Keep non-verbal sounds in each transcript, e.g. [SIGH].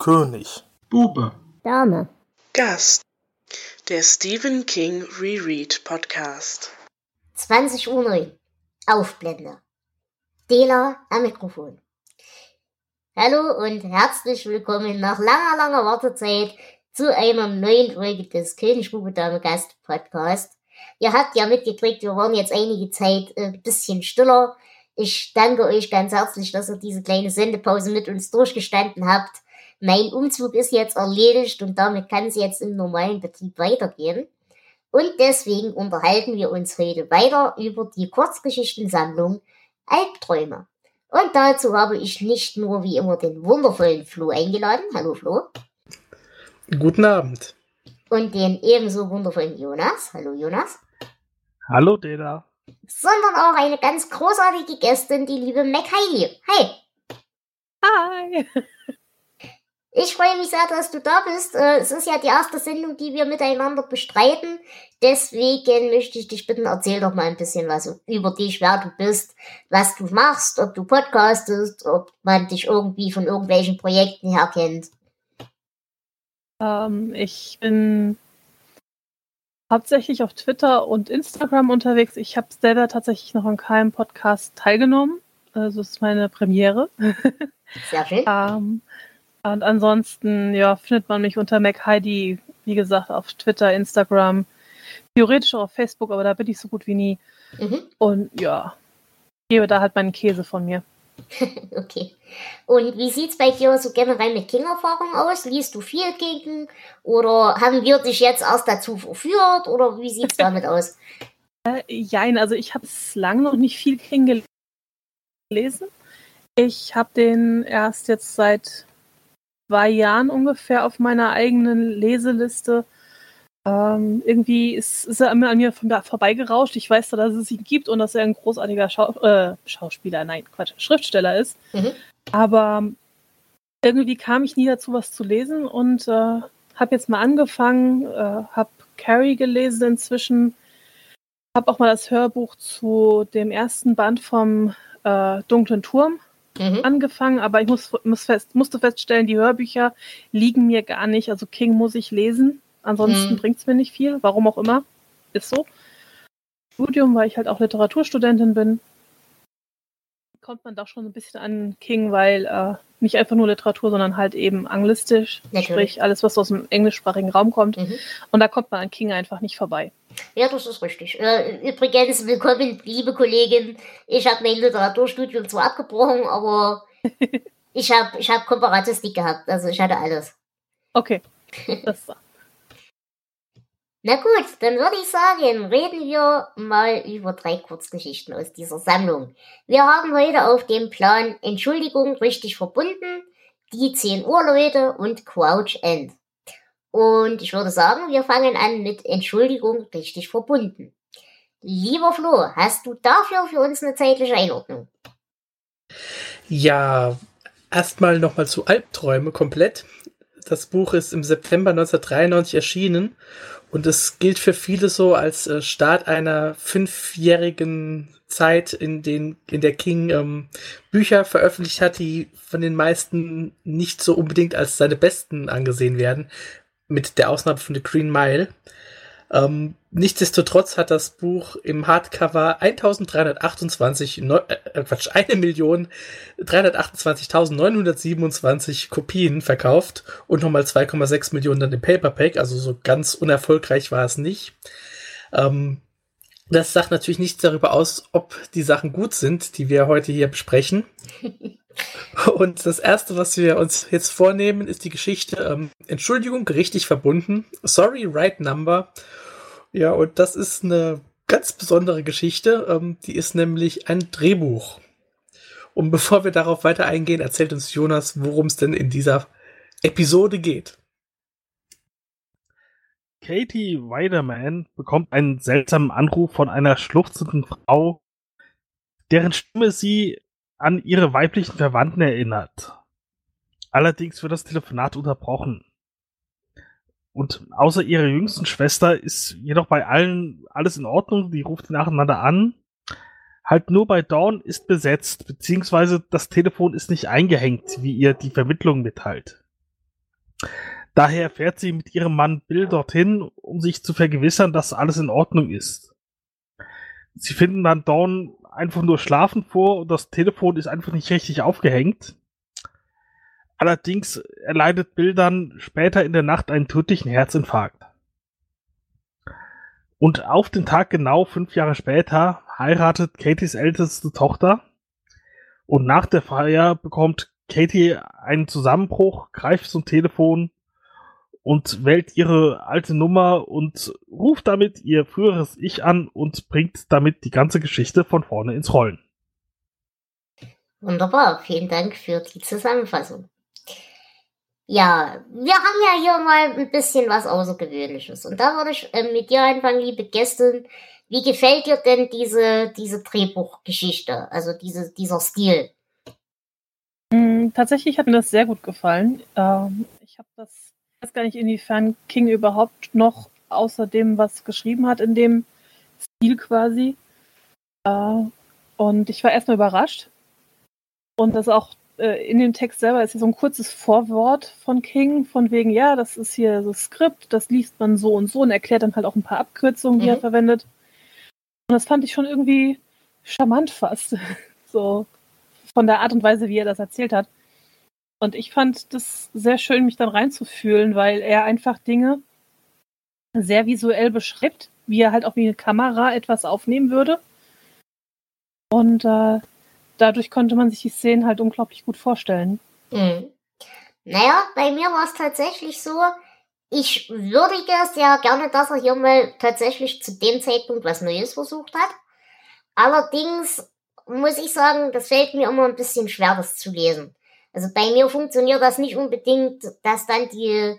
König. Bube. Dame. Gast. Der Stephen King Reread Podcast. 20 Uhr 9. Aufblende. Dela am Mikrofon. Hallo und herzlich willkommen nach langer, langer Wartezeit zu einer neuen Folge des Königsbube Dame Gast Podcast. Ihr habt ja mitgekriegt, wir waren jetzt einige Zeit ein äh, bisschen stiller. Ich danke euch ganz herzlich, dass ihr diese kleine Sendepause mit uns durchgestanden habt. Mein Umzug ist jetzt erledigt und damit kann es jetzt im normalen Betrieb weitergehen. Und deswegen unterhalten wir uns heute weiter über die Kurzgeschichtensammlung Albträume. Und dazu habe ich nicht nur wie immer den wundervollen Flo eingeladen. Hallo Flo. Guten Abend. Und den ebenso wundervollen Jonas. Hallo Jonas. Hallo Deda. Sondern auch eine ganz großartige Gästin, die liebe Mac Hi. Hi. [LAUGHS] Ich freue mich sehr, dass du da bist. Äh, es ist ja die erste Sendung, die wir miteinander bestreiten. Deswegen möchte ich dich bitten, erzähl doch mal ein bisschen was über dich, wer du bist, was du machst, ob du podcastest, ob man dich irgendwie von irgendwelchen Projekten her kennt. Ähm, ich bin hauptsächlich auf Twitter und Instagram unterwegs. Ich habe selber tatsächlich noch an keinem Podcast teilgenommen. Also es ist meine Premiere. [LAUGHS] Sehr schön. ähm, und ansonsten, ja, findet man mich unter MacHeidi, wie gesagt, auf Twitter, Instagram, theoretisch auch auf Facebook, aber da bin ich so gut wie nie. Mhm. Und ja, gebe da halt meinen Käse von mir. [LAUGHS] okay. Und wie sieht's bei dir so generell mit King-Erfahrung aus? Liest du viel King? Oder haben wir dich jetzt erst dazu verführt? Oder wie sieht's [LAUGHS] damit aus? Äh, jein, also ich habe es lange noch nicht viel King gelesen. Ich habe den erst jetzt seit zwei Jahren ungefähr auf meiner eigenen Leseliste. Ähm, irgendwie ist, ist, er immer an mir vorbeigerauscht. Ich weiß, dass es ihn gibt und dass er ein großartiger Schau äh, Schauspieler, nein, Quatsch, Schriftsteller ist. Mhm. Aber irgendwie kam ich nie dazu, was zu lesen und äh, habe jetzt mal angefangen, äh, habe Carrie gelesen inzwischen, habe auch mal das Hörbuch zu dem ersten Band vom äh, Dunklen Turm mhm. angefangen, aber ich muss, muss fest, musste feststellen, die Hörbücher liegen mir gar nicht. Also King muss ich lesen, ansonsten mhm. bringt es mir nicht viel, warum auch immer. Ist so. Studium, weil ich halt auch Literaturstudentin bin, kommt man doch schon ein bisschen an King, weil äh, nicht einfach nur Literatur, sondern halt eben anglistisch, Natürlich. sprich alles, was aus dem englischsprachigen Raum kommt. Mhm. Und da kommt man an King einfach nicht vorbei. Ja, das ist richtig. Äh, übrigens, willkommen, liebe Kollegin. Ich habe mein Literaturstudium zwar abgebrochen, aber [LAUGHS] ich habe ich hab Komparatistik gehabt. Also ich hatte alles. Okay. Das [LAUGHS] Na gut, dann würde ich sagen, reden wir mal über drei Kurzgeschichten aus dieser Sammlung. Wir haben heute auf dem Plan Entschuldigung richtig verbunden, die 10 Uhr Leute und Crouch End. Und ich würde sagen, wir fangen an mit Entschuldigung richtig verbunden. Lieber Flo, hast du dafür für uns eine zeitliche Einordnung? Ja, erstmal nochmal zu Albträume komplett. Das Buch ist im September 1993 erschienen und es gilt für viele so als äh, Start einer fünfjährigen Zeit, in, den, in der King ähm, Bücher veröffentlicht hat, die von den meisten nicht so unbedingt als seine besten angesehen werden, mit der Ausnahme von The Green Mile. Ähm, nichtsdestotrotz hat das Buch im Hardcover 1328, äh, äh, Quatsch, [LAUGHS] 1.328.927 Kopien verkauft und nochmal 2,6 Millionen dann im Paperback, also so ganz unerfolgreich war es nicht. Ähm, das sagt natürlich nichts darüber aus, ob die Sachen gut sind, die wir heute hier besprechen. [LAUGHS] Und das erste, was wir uns jetzt vornehmen, ist die Geschichte ähm, Entschuldigung, richtig verbunden. Sorry, right number. Ja, und das ist eine ganz besondere Geschichte. Ähm, die ist nämlich ein Drehbuch. Und bevor wir darauf weiter eingehen, erzählt uns Jonas, worum es denn in dieser Episode geht. Katie Weiderman bekommt einen seltsamen Anruf von einer schluchzenden Frau, deren Stimme sie an ihre weiblichen Verwandten erinnert. Allerdings wird das Telefonat unterbrochen. Und außer ihrer jüngsten Schwester ist jedoch bei allen alles in Ordnung, die ruft nacheinander an. Halt nur bei Dawn ist besetzt, beziehungsweise das Telefon ist nicht eingehängt, wie ihr die Vermittlung mitteilt. Daher fährt sie mit ihrem Mann Bill dorthin, um sich zu vergewissern, dass alles in Ordnung ist. Sie finden dann Dawn einfach nur schlafen vor und das Telefon ist einfach nicht richtig aufgehängt. Allerdings erleidet Bill dann später in der Nacht einen tödlichen Herzinfarkt. Und auf den Tag genau fünf Jahre später heiratet Katys älteste Tochter. Und nach der Feier bekommt Katie einen Zusammenbruch, greift zum Telefon und wählt ihre alte Nummer und ruft damit ihr früheres Ich an und bringt damit die ganze Geschichte von vorne ins Rollen. Wunderbar, vielen Dank für die Zusammenfassung. Ja, wir haben ja hier mal ein bisschen was Außergewöhnliches. Und da würde ich äh, mit dir anfangen, liebe Gästin. Wie gefällt dir denn diese, diese Drehbuchgeschichte, also diese, dieser Stil? Mm, tatsächlich hat mir das sehr gut gefallen. Ähm, ich habe das, weiß gar nicht, inwiefern King überhaupt noch außer dem, was geschrieben hat, in dem Stil quasi. Äh, und ich war erstmal überrascht. Und das auch äh, in dem Text selber ist hier so ein kurzes Vorwort von King, von wegen, ja, das ist hier so Skript, das liest man so und so und erklärt dann halt auch ein paar Abkürzungen, die mhm. er verwendet. Und das fand ich schon irgendwie charmant fast. [LAUGHS] so von der Art und Weise, wie er das erzählt hat. Und ich fand das sehr schön, mich dann reinzufühlen, weil er einfach Dinge sehr visuell beschreibt, wie er halt auch wie eine Kamera etwas aufnehmen würde. Und äh, dadurch konnte man sich die Szenen halt unglaublich gut vorstellen. Mhm. Naja, bei mir war es tatsächlich so, ich würdige sehr gerne, dass er hier mal tatsächlich zu dem Zeitpunkt was Neues versucht hat. Allerdings muss ich sagen, das fällt mir immer ein bisschen schwer, das zu lesen. Also bei mir funktioniert das nicht unbedingt, dass dann die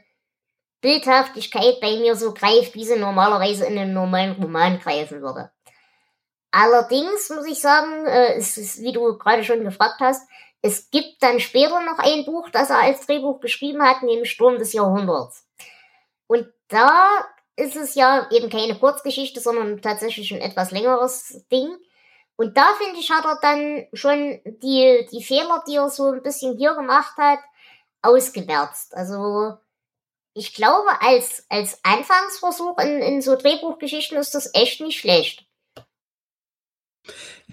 Bildhaftigkeit bei mir so greift, wie sie normalerweise in einem normalen Roman greifen würde. Allerdings muss ich sagen, äh, es ist, wie du gerade schon gefragt hast, es gibt dann später noch ein Buch, das er als Drehbuch geschrieben hat, nämlich Sturm des Jahrhunderts. Und da ist es ja eben keine Kurzgeschichte, sondern tatsächlich ein etwas längeres Ding. Und da finde ich, hat er dann schon die, die Fehler, die er so ein bisschen hier gemacht hat, ausgemerzt. Also ich glaube, als, als Anfangsversuch in, in so Drehbuchgeschichten ist das echt nicht schlecht.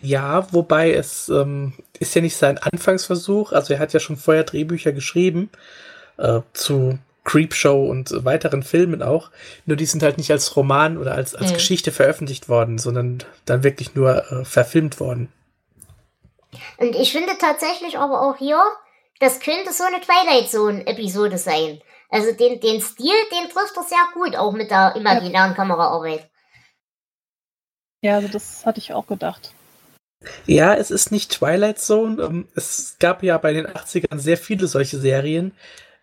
Ja, wobei es ähm, ist ja nicht sein Anfangsversuch. Also er hat ja schon vorher Drehbücher geschrieben äh, zu Creepshow und weiteren Filmen auch. Nur die sind halt nicht als Roman oder als, als mhm. Geschichte veröffentlicht worden, sondern dann wirklich nur äh, verfilmt worden. Und ich finde tatsächlich aber auch hier, das könnte so eine Twilight Zone-Episode sein. Also den, den Stil, den trifft er sehr gut, auch mit der imaginären ja. Kameraarbeit. Ja, also das hatte ich auch gedacht. Ja, es ist nicht Twilight Zone. Ähm, es gab ja bei den 80ern sehr viele solche Serien.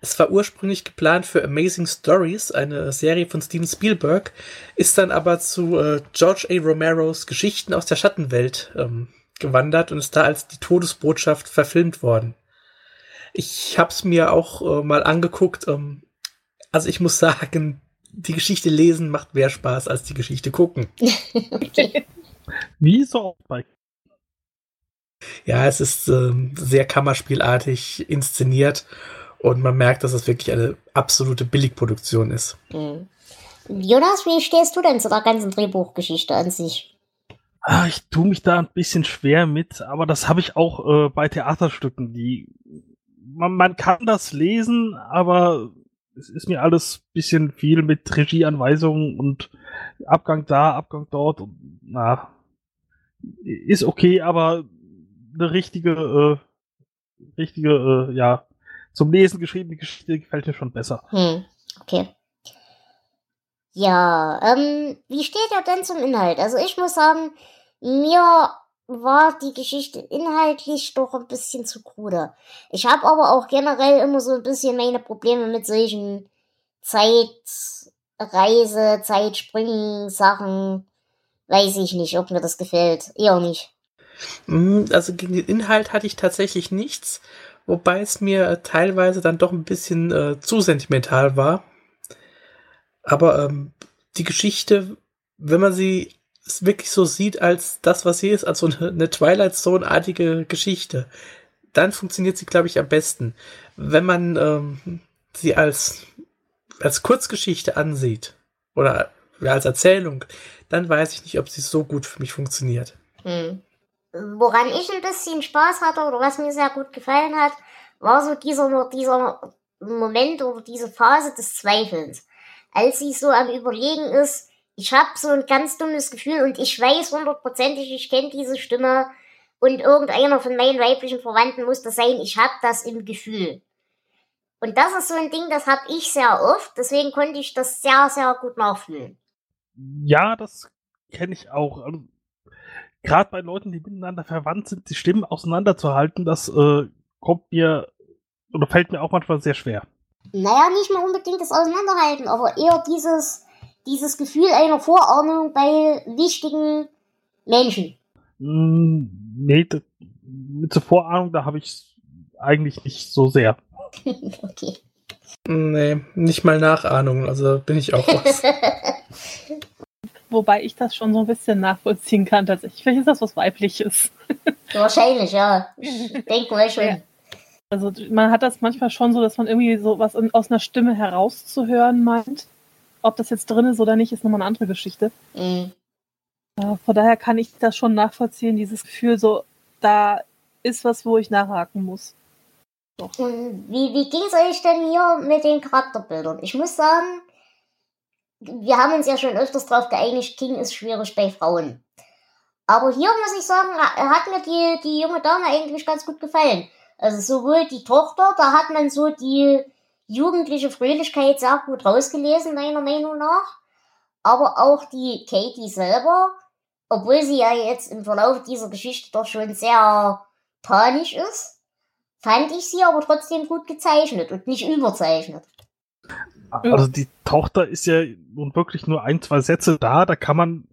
Es war ursprünglich geplant für Amazing Stories, eine Serie von Steven Spielberg, ist dann aber zu äh, George A. Romeros Geschichten aus der Schattenwelt ähm, gewandert und ist da als die Todesbotschaft verfilmt worden. Ich hab's mir auch äh, mal angeguckt. Ähm, also ich muss [LAUGHS] sagen, die Geschichte lesen macht mehr Spaß als die Geschichte gucken. okay. Wie so bei ja, es ist ähm, sehr kammerspielartig inszeniert und man merkt, dass es wirklich eine absolute Billigproduktion ist. Mhm. Jonas, wie stehst du denn zu der ganzen Drehbuchgeschichte an sich? Ah, ich tue mich da ein bisschen schwer mit, aber das habe ich auch äh, bei Theaterstücken. Die man, man kann das lesen, aber es ist mir alles ein bisschen viel mit Regieanweisungen und Abgang da, Abgang dort. Und, na, ist okay, aber eine richtige, äh, richtige, äh, ja, zum Lesen geschriebene Geschichte gefällt mir schon besser. Hm, okay. Ja, ähm, wie steht er denn zum Inhalt? Also ich muss sagen, mir war die Geschichte inhaltlich doch ein bisschen zu krude. Ich habe aber auch generell immer so ein bisschen meine Probleme mit solchen Zeitreise, Zeitspringen, Sachen. Weiß ich nicht, ob mir das gefällt. Eher nicht. Hm, also gegen den Inhalt hatte ich tatsächlich nichts, wobei es mir teilweise dann doch ein bisschen äh, zu sentimental war. Aber ähm, die Geschichte, wenn man sie wirklich so sieht als das, was sie ist, als so eine, Twilight Zone-artige Geschichte, dann funktioniert sie, glaube ich, am besten. Wenn man ähm, sie als, als Kurzgeschichte ansieht oder als Erzählung, dann weiß ich nicht, ob sie so gut für mich funktioniert. Hm. Woran ich ein bisschen Spaß hatte oder was mir sehr gut gefallen hat, war so dieser, dieser Moment oder diese Phase des Zweifelns. Als sie so am Überlegen ist, ich habe so ein ganz dummes Gefühl und ich weiß hundertprozentig, ich kenne diese Stimme und irgendeiner von meinen weiblichen Verwandten muss das sein, ich habe das im Gefühl. Und das ist so ein Ding, das habe ich sehr oft, deswegen konnte ich das sehr, sehr gut nachfühlen. Ja, das kenne ich auch. Ähm, Gerade bei Leuten, die miteinander verwandt sind, die Stimmen auseinanderzuhalten, das äh, kommt mir oder fällt mir auch manchmal sehr schwer. Naja, nicht mal unbedingt das Auseinanderhalten, aber eher dieses, dieses Gefühl einer Vorahnung bei wichtigen Menschen. Mm, nee, mit der Vorahnung, da habe ich eigentlich nicht so sehr. [LAUGHS] okay. Nee, nicht mal Nachahnung, also bin ich auch raus. [LAUGHS] Wobei ich das schon so ein bisschen nachvollziehen kann, tatsächlich. Vielleicht ist das was Weibliches. [LAUGHS] Wahrscheinlich, ja. Ich denke mal schon. Ja. Also man hat das manchmal schon so, dass man irgendwie so was in, aus einer Stimme herauszuhören meint. Ob das jetzt drin ist oder nicht, ist nochmal eine andere Geschichte. Mhm. Ja, von daher kann ich das schon nachvollziehen, dieses Gefühl, so, da ist was, wo ich nachhaken muss. Doch. Und wie, wie ging es euch denn hier mit den Charakterbildern? Ich muss sagen, wir haben uns ja schon öfters darauf geeinigt, King ist schwierig bei Frauen. Aber hier muss ich sagen, hat mir die, die junge Dame eigentlich ganz gut gefallen. Also sowohl die Tochter, da hat man so die jugendliche Fröhlichkeit sehr gut rausgelesen, meiner Meinung nach. Aber auch die Katie selber, obwohl sie ja jetzt im Verlauf dieser Geschichte doch schon sehr panisch ist, fand ich sie aber trotzdem gut gezeichnet und nicht überzeichnet. Also die Tochter ist ja nun wirklich nur ein, zwei Sätze da, da kann man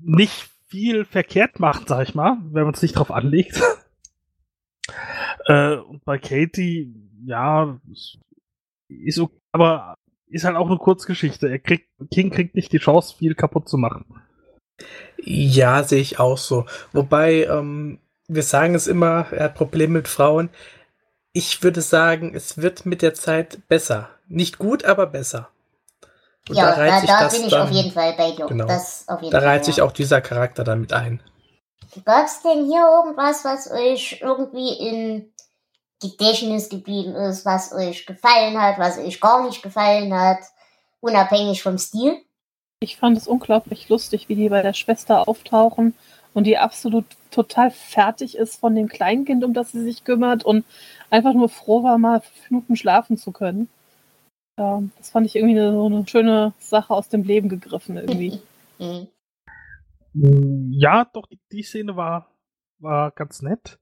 nicht viel verkehrt machen, sag ich mal, wenn man es nicht drauf anlegt. [LAUGHS] äh, und bei Katie, ja, ist okay, aber ist halt auch eine Kurzgeschichte. Er kriegt, King kriegt nicht die Chance, viel kaputt zu machen. Ja, sehe ich auch so. Wobei, ähm, wir sagen es immer, er hat Probleme mit Frauen. Ich würde sagen, es wird mit der Zeit besser. Nicht gut, aber besser. Und ja, da, da, da bin ich dann, auf jeden Fall bei dir. Genau, da reiht sich ja. auch dieser Charakter damit ein. Gab es denn hier irgendwas, was euch irgendwie in Gedächtnis geblieben ist, was euch gefallen hat, was euch gar nicht gefallen hat, unabhängig vom Stil? Ich fand es unglaublich lustig, wie die bei der Schwester auftauchen und die absolut total fertig ist von dem Kleinkind, um das sie sich kümmert und einfach nur froh war, mal fünf Minuten schlafen zu können. Das fand ich irgendwie so eine schöne Sache aus dem Leben gegriffen irgendwie. [LAUGHS] ja, doch, die Szene war, war ganz nett.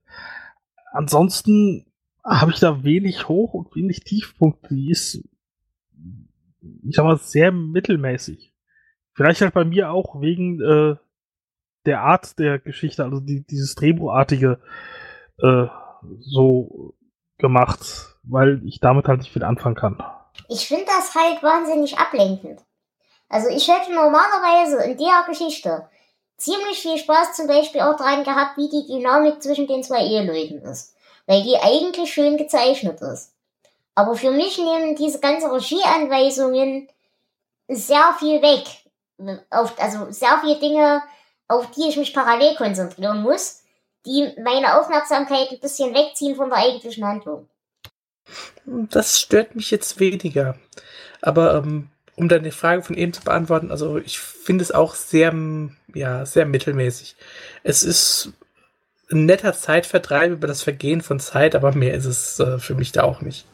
Ansonsten habe ich da wenig Hoch- und wenig Tiefpunkte. Die ist, ich sag mal, sehr mittelmäßig. Vielleicht halt bei mir auch wegen äh, der Art der Geschichte, also die, dieses Drehbuchartige äh, so gemacht, weil ich damit halt nicht viel anfangen kann. Ich finde das halt wahnsinnig ablenkend. Also ich hätte normalerweise in der Geschichte ziemlich viel Spaß zum Beispiel auch dran gehabt, wie die Dynamik zwischen den zwei Eheleuten ist. Weil die eigentlich schön gezeichnet ist. Aber für mich nehmen diese ganzen Regieanweisungen sehr viel weg. Auf, also sehr viele Dinge, auf die ich mich parallel konzentrieren muss, die meine Aufmerksamkeit ein bisschen wegziehen von der eigentlichen Handlung. Das stört mich jetzt weniger. Aber ähm, um deine Frage von eben zu beantworten, also ich finde es auch sehr, ja, sehr mittelmäßig. Es ist ein netter Zeitvertreib über das Vergehen von Zeit, aber mehr ist es äh, für mich da auch nicht.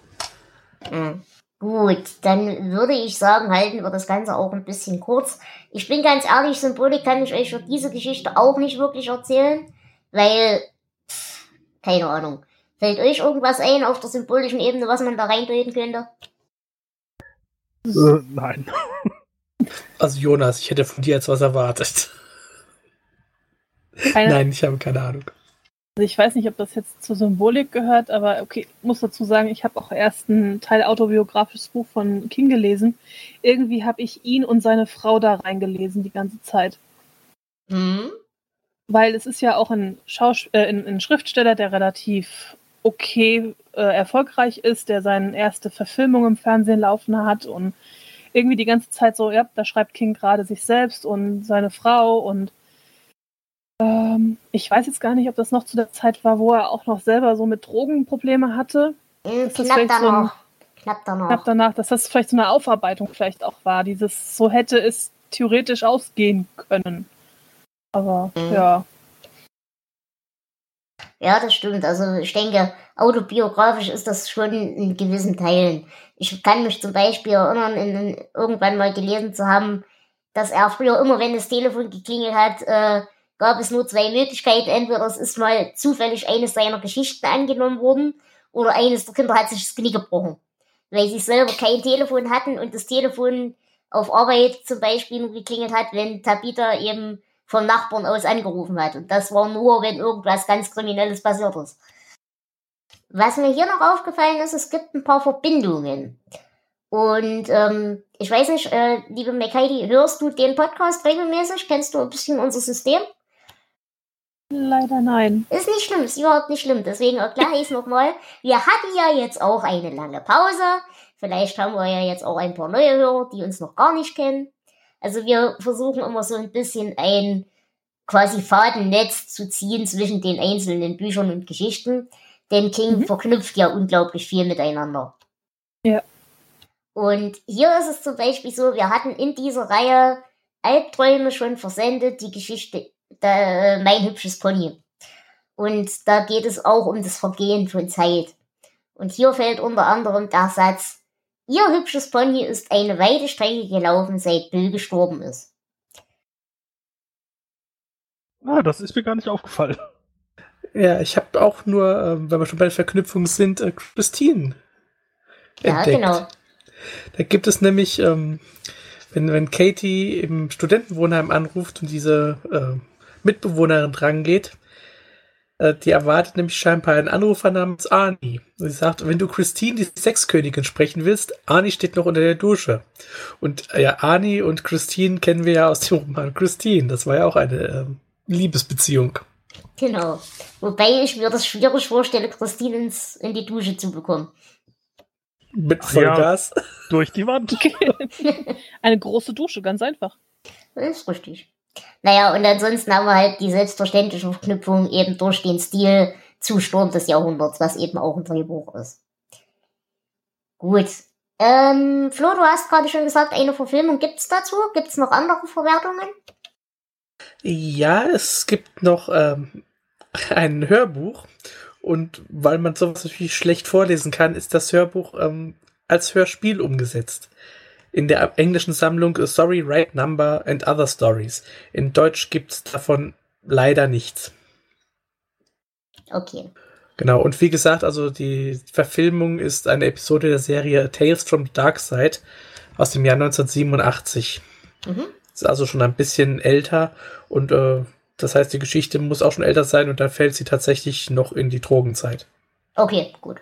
Mhm. Gut, dann würde ich sagen, halten wir das Ganze auch ein bisschen kurz. Ich bin ganz ehrlich, Symbolik kann ich euch für diese Geschichte auch nicht wirklich erzählen, weil, keine Ahnung. Fällt euch irgendwas ein auf der symbolischen Ebene, was man da reindeuten könnte? Äh, nein. [LAUGHS] Also Jonas, ich hätte von dir jetzt was erwartet. Keine Nein, ich habe keine Ahnung. Also ich weiß nicht, ob das jetzt zur Symbolik gehört, aber okay, muss dazu sagen, ich habe auch erst ein Teil autobiografisches Buch von King gelesen. Irgendwie habe ich ihn und seine Frau da reingelesen die ganze Zeit. Mhm. Weil es ist ja auch ein, Schaus äh, ein, ein Schriftsteller, der relativ okay äh, erfolgreich ist, der seine erste Verfilmung im Fernsehen laufen hat und irgendwie die ganze Zeit so, ja, da schreibt King gerade sich selbst und seine Frau und ähm, ich weiß jetzt gar nicht, ob das noch zu der Zeit war, wo er auch noch selber so mit Drogenprobleme hatte. Ist das knapp vielleicht so ein- danach. knapp danach. Knapp danach, dass das vielleicht so eine Aufarbeitung vielleicht auch war. Dieses, so hätte es theoretisch ausgehen können. Aber Mhm. ja. Ja, das stimmt. Also ich denke, autobiografisch ist das schon in gewissen Teilen. Ich kann mich zum Beispiel erinnern, in, irgendwann mal gelesen zu haben, dass er früher immer, wenn das Telefon geklingelt hat, äh, gab es nur zwei Möglichkeiten. Entweder es ist mal zufällig eines seiner Geschichten angenommen worden oder eines der Kinder hat sich das Knie gebrochen. Weil sie selber kein Telefon hatten und das Telefon auf Arbeit zum Beispiel nur geklingelt hat, wenn Tabitha eben vom Nachbarn aus angerufen hat. Und das war nur, wenn irgendwas ganz Kriminelles passiert ist. Was mir hier noch aufgefallen ist, es gibt ein paar Verbindungen. Und ähm, ich weiß nicht, äh, liebe McHeidi, hörst du den Podcast regelmäßig? Kennst du ein bisschen unser System? Leider nein. Ist nicht schlimm, ist überhaupt nicht schlimm. Deswegen erkläre ich es nochmal. Wir hatten ja jetzt auch eine lange Pause. Vielleicht haben wir ja jetzt auch ein paar neue Hörer, die uns noch gar nicht kennen. Also wir versuchen immer so ein bisschen ein quasi Fadennetz zu ziehen zwischen den einzelnen Büchern und Geschichten. Denn King Mhm. verknüpft ja unglaublich viel miteinander. Ja. Und hier ist es zum Beispiel so, wir hatten in dieser Reihe Albträume schon versendet, die Geschichte da, Mein hübsches Pony. Und da geht es auch um das Vergehen von Zeit. Und hier fällt unter anderem der Satz, Ihr hübsches Pony ist eine weite Strecke gelaufen, seit Bill gestorben ist. Ah, das ist mir gar nicht aufgefallen. Ja, ich habe auch nur, ähm, wenn wir schon bei der Verknüpfung sind, äh, Christine Ja, entdeckt. genau. Da gibt es nämlich, ähm, wenn, wenn Katie im Studentenwohnheim anruft und diese äh, Mitbewohnerin drangeht, äh, die erwartet nämlich scheinbar einen Anrufer namens Arnie. Und sie sagt, wenn du Christine, die Sexkönigin, sprechen willst, Arnie steht noch unter der Dusche. Und äh, ja, Arnie und Christine kennen wir ja aus dem Roman Christine. Das war ja auch eine ähm, Liebesbeziehung. Genau. Wobei ich mir das schwierig vorstelle, Christine ins, in die Dusche zu bekommen. Mit Ach ja. Vollgas. Durch die Wand. [LAUGHS] [LAUGHS] Eine große Dusche, ganz einfach. Das ist richtig. Naja, und ansonsten haben wir halt die selbstverständliche Verknüpfung eben durch den Stil zu Sturm des Jahrhunderts, was eben auch ein Drehbuch ist. Gut. Ähm, Flo, du hast gerade schon gesagt, eine Verfilmung gibt's dazu. Gibt's noch andere Verwertungen? Ja, es gibt noch ähm, ein Hörbuch. Und weil man sowas natürlich schlecht vorlesen kann, ist das Hörbuch ähm, als Hörspiel umgesetzt. In der englischen Sammlung A Sorry Right Number and Other Stories. In Deutsch gibt's davon leider nichts. Okay. Genau, und wie gesagt, also die Verfilmung ist eine Episode der Serie Tales from the Dark Side aus dem Jahr 1987. Mhm. Ist also schon ein bisschen älter und äh, das heißt, die Geschichte muss auch schon älter sein und dann fällt sie tatsächlich noch in die Drogenzeit. Okay, gut.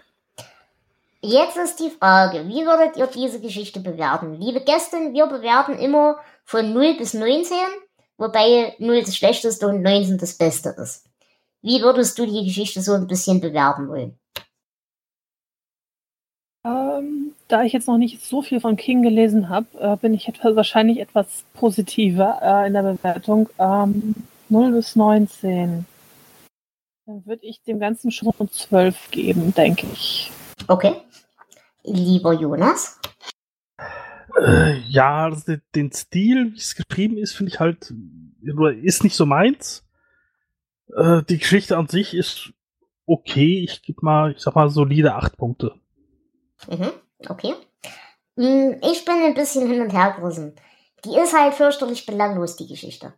Jetzt ist die Frage, wie würdet ihr diese Geschichte bewerten? Liebe Gästin, wir bewerten immer von 0 bis 19, wobei 0 das Schlechteste und 19 das Beste ist. Wie würdest du die Geschichte so ein bisschen bewerten wollen? Ähm, da ich jetzt noch nicht so viel von King gelesen habe, äh, bin ich etwas, wahrscheinlich etwas positiver äh, in der Bewertung. Ähm, 0 bis 19. Dann würde ich dem Ganzen schon 12 geben, denke ich. Okay. Lieber Jonas? Äh, ja, also den, Stil, wie es geschrieben ist, finde ich halt, ist nicht so meins. Äh, die Geschichte an sich ist okay. Ich gebe mal, ich sag mal, solide acht Punkte. Mhm, okay. Hm, Ich bin ein bisschen hin und her gerissen. Die ist halt fürchterlich belanglos, die Geschichte.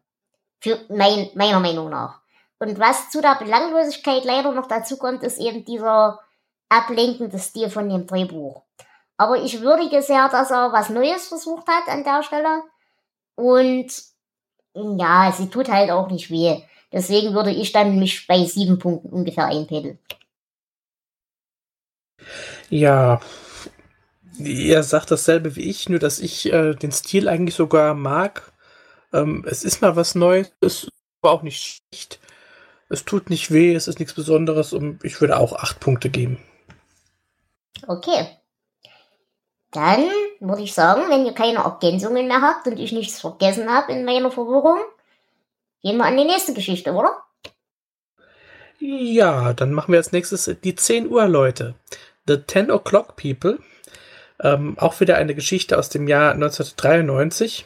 Für mein, meiner Meinung nach. Und was zu der Belanglosigkeit leider noch dazu kommt, ist eben dieser ablenkende Stil von dem Drehbuch. Aber ich würdige sehr, dass er was Neues versucht hat an der Stelle. Und ja, sie tut halt auch nicht weh. Deswegen würde ich dann mich bei sieben Punkten ungefähr einpedeln. Ja, ihr sagt dasselbe wie ich, nur dass ich äh, den Stil eigentlich sogar mag. Ähm, es ist mal was Neues, ist aber auch nicht schlecht. Es tut nicht weh, es ist nichts Besonderes und ich würde auch acht Punkte geben. Okay. Dann würde ich sagen, wenn ihr keine Ergänzungen mehr habt und ich nichts vergessen habe in meiner Verwirrung, gehen wir an die nächste Geschichte, oder? Ja, dann machen wir als nächstes die 10 Uhr Leute. The 10 O'Clock People. Ähm, auch wieder eine Geschichte aus dem Jahr 1993.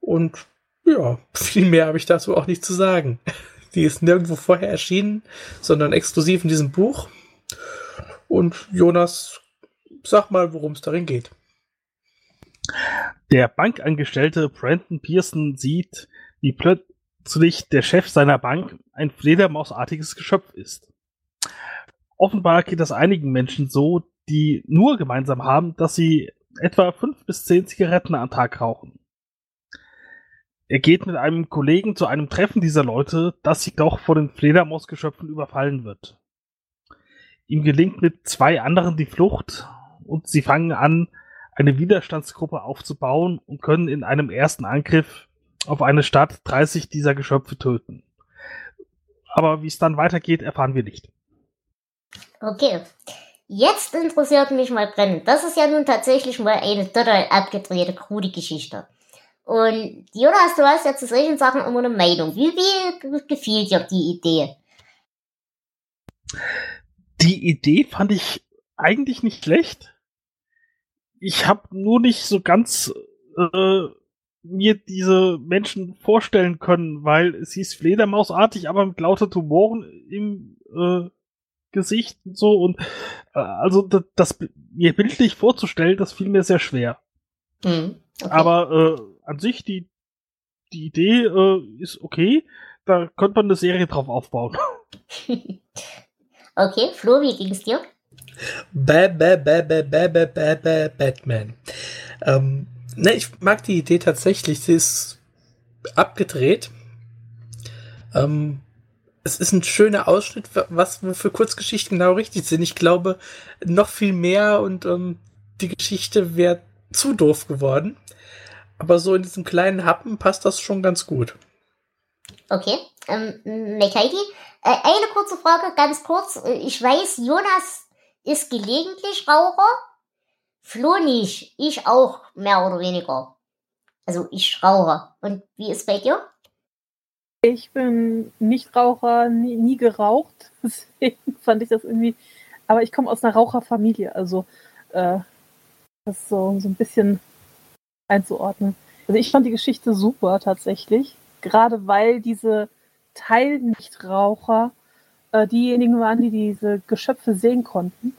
Und ja, [LAUGHS] viel mehr habe ich dazu auch nicht zu sagen. [LAUGHS] Die ist nirgendwo vorher erschienen, sondern exklusiv in diesem Buch. Und Jonas, sag mal, worum es darin geht. Der Bankangestellte Brandon Pearson sieht, wie plötzlich der Chef seiner Bank ein Fledermausartiges Geschöpf ist. Offenbar geht das einigen Menschen so, die nur gemeinsam haben, dass sie etwa fünf bis zehn Zigaretten am Tag rauchen. Er geht mit einem Kollegen zu einem Treffen dieser Leute, das sich doch vor den Fledermausgeschöpfen überfallen wird. Ihm gelingt mit zwei anderen die Flucht und sie fangen an, eine Widerstandsgruppe aufzubauen und können in einem ersten Angriff auf eine Stadt 30 dieser Geschöpfe töten. Aber wie es dann weitergeht, erfahren wir nicht. Okay. Jetzt interessiert mich mal brennend. Das ist ja nun tatsächlich mal eine total abgedrehte, krude Geschichte. Und Jonas, du hast ja zu solchen Sachen immer eine Meinung. Wie, wie gefiel dir die Idee? Die Idee fand ich eigentlich nicht schlecht. Ich habe nur nicht so ganz äh, mir diese Menschen vorstellen können, weil es hieß Fledermausartig, aber mit lauter Tumoren im äh, Gesicht und so und äh, also das, das, mir bildlich vorzustellen, das fiel mir sehr schwer. Hm, okay. Aber äh, an sich, die, die Idee äh, ist okay. Da könnte man eine Serie drauf aufbauen. [LAUGHS] okay, Flo, wie ging es dir? Ba, ba, ba, ba, ba, ba, ba, ba, Batman. Ähm, ne, ich mag die Idee tatsächlich. Sie ist abgedreht. Ähm, es ist ein schöner Ausschnitt, was für Kurzgeschichten genau richtig sind. Ich glaube, noch viel mehr und ähm, die Geschichte wäre zu doof geworden. Aber so in diesem kleinen Happen passt das schon ganz gut. Okay. Ähm, McHeidi, äh, eine kurze Frage, ganz kurz. Ich weiß, Jonas ist gelegentlich Raucher. Flo nicht. Ich auch, mehr oder weniger. Also ich rauche. Und wie ist bei dir? Ich bin nicht Raucher, nie, nie geraucht. [LAUGHS] Deswegen fand ich das irgendwie. Aber ich komme aus einer Raucherfamilie. Also äh, das ist so, so ein bisschen einzuordnen. Also ich fand die Geschichte super tatsächlich, gerade weil diese Teilnichtraucher äh, diejenigen waren, die diese Geschöpfe sehen konnten.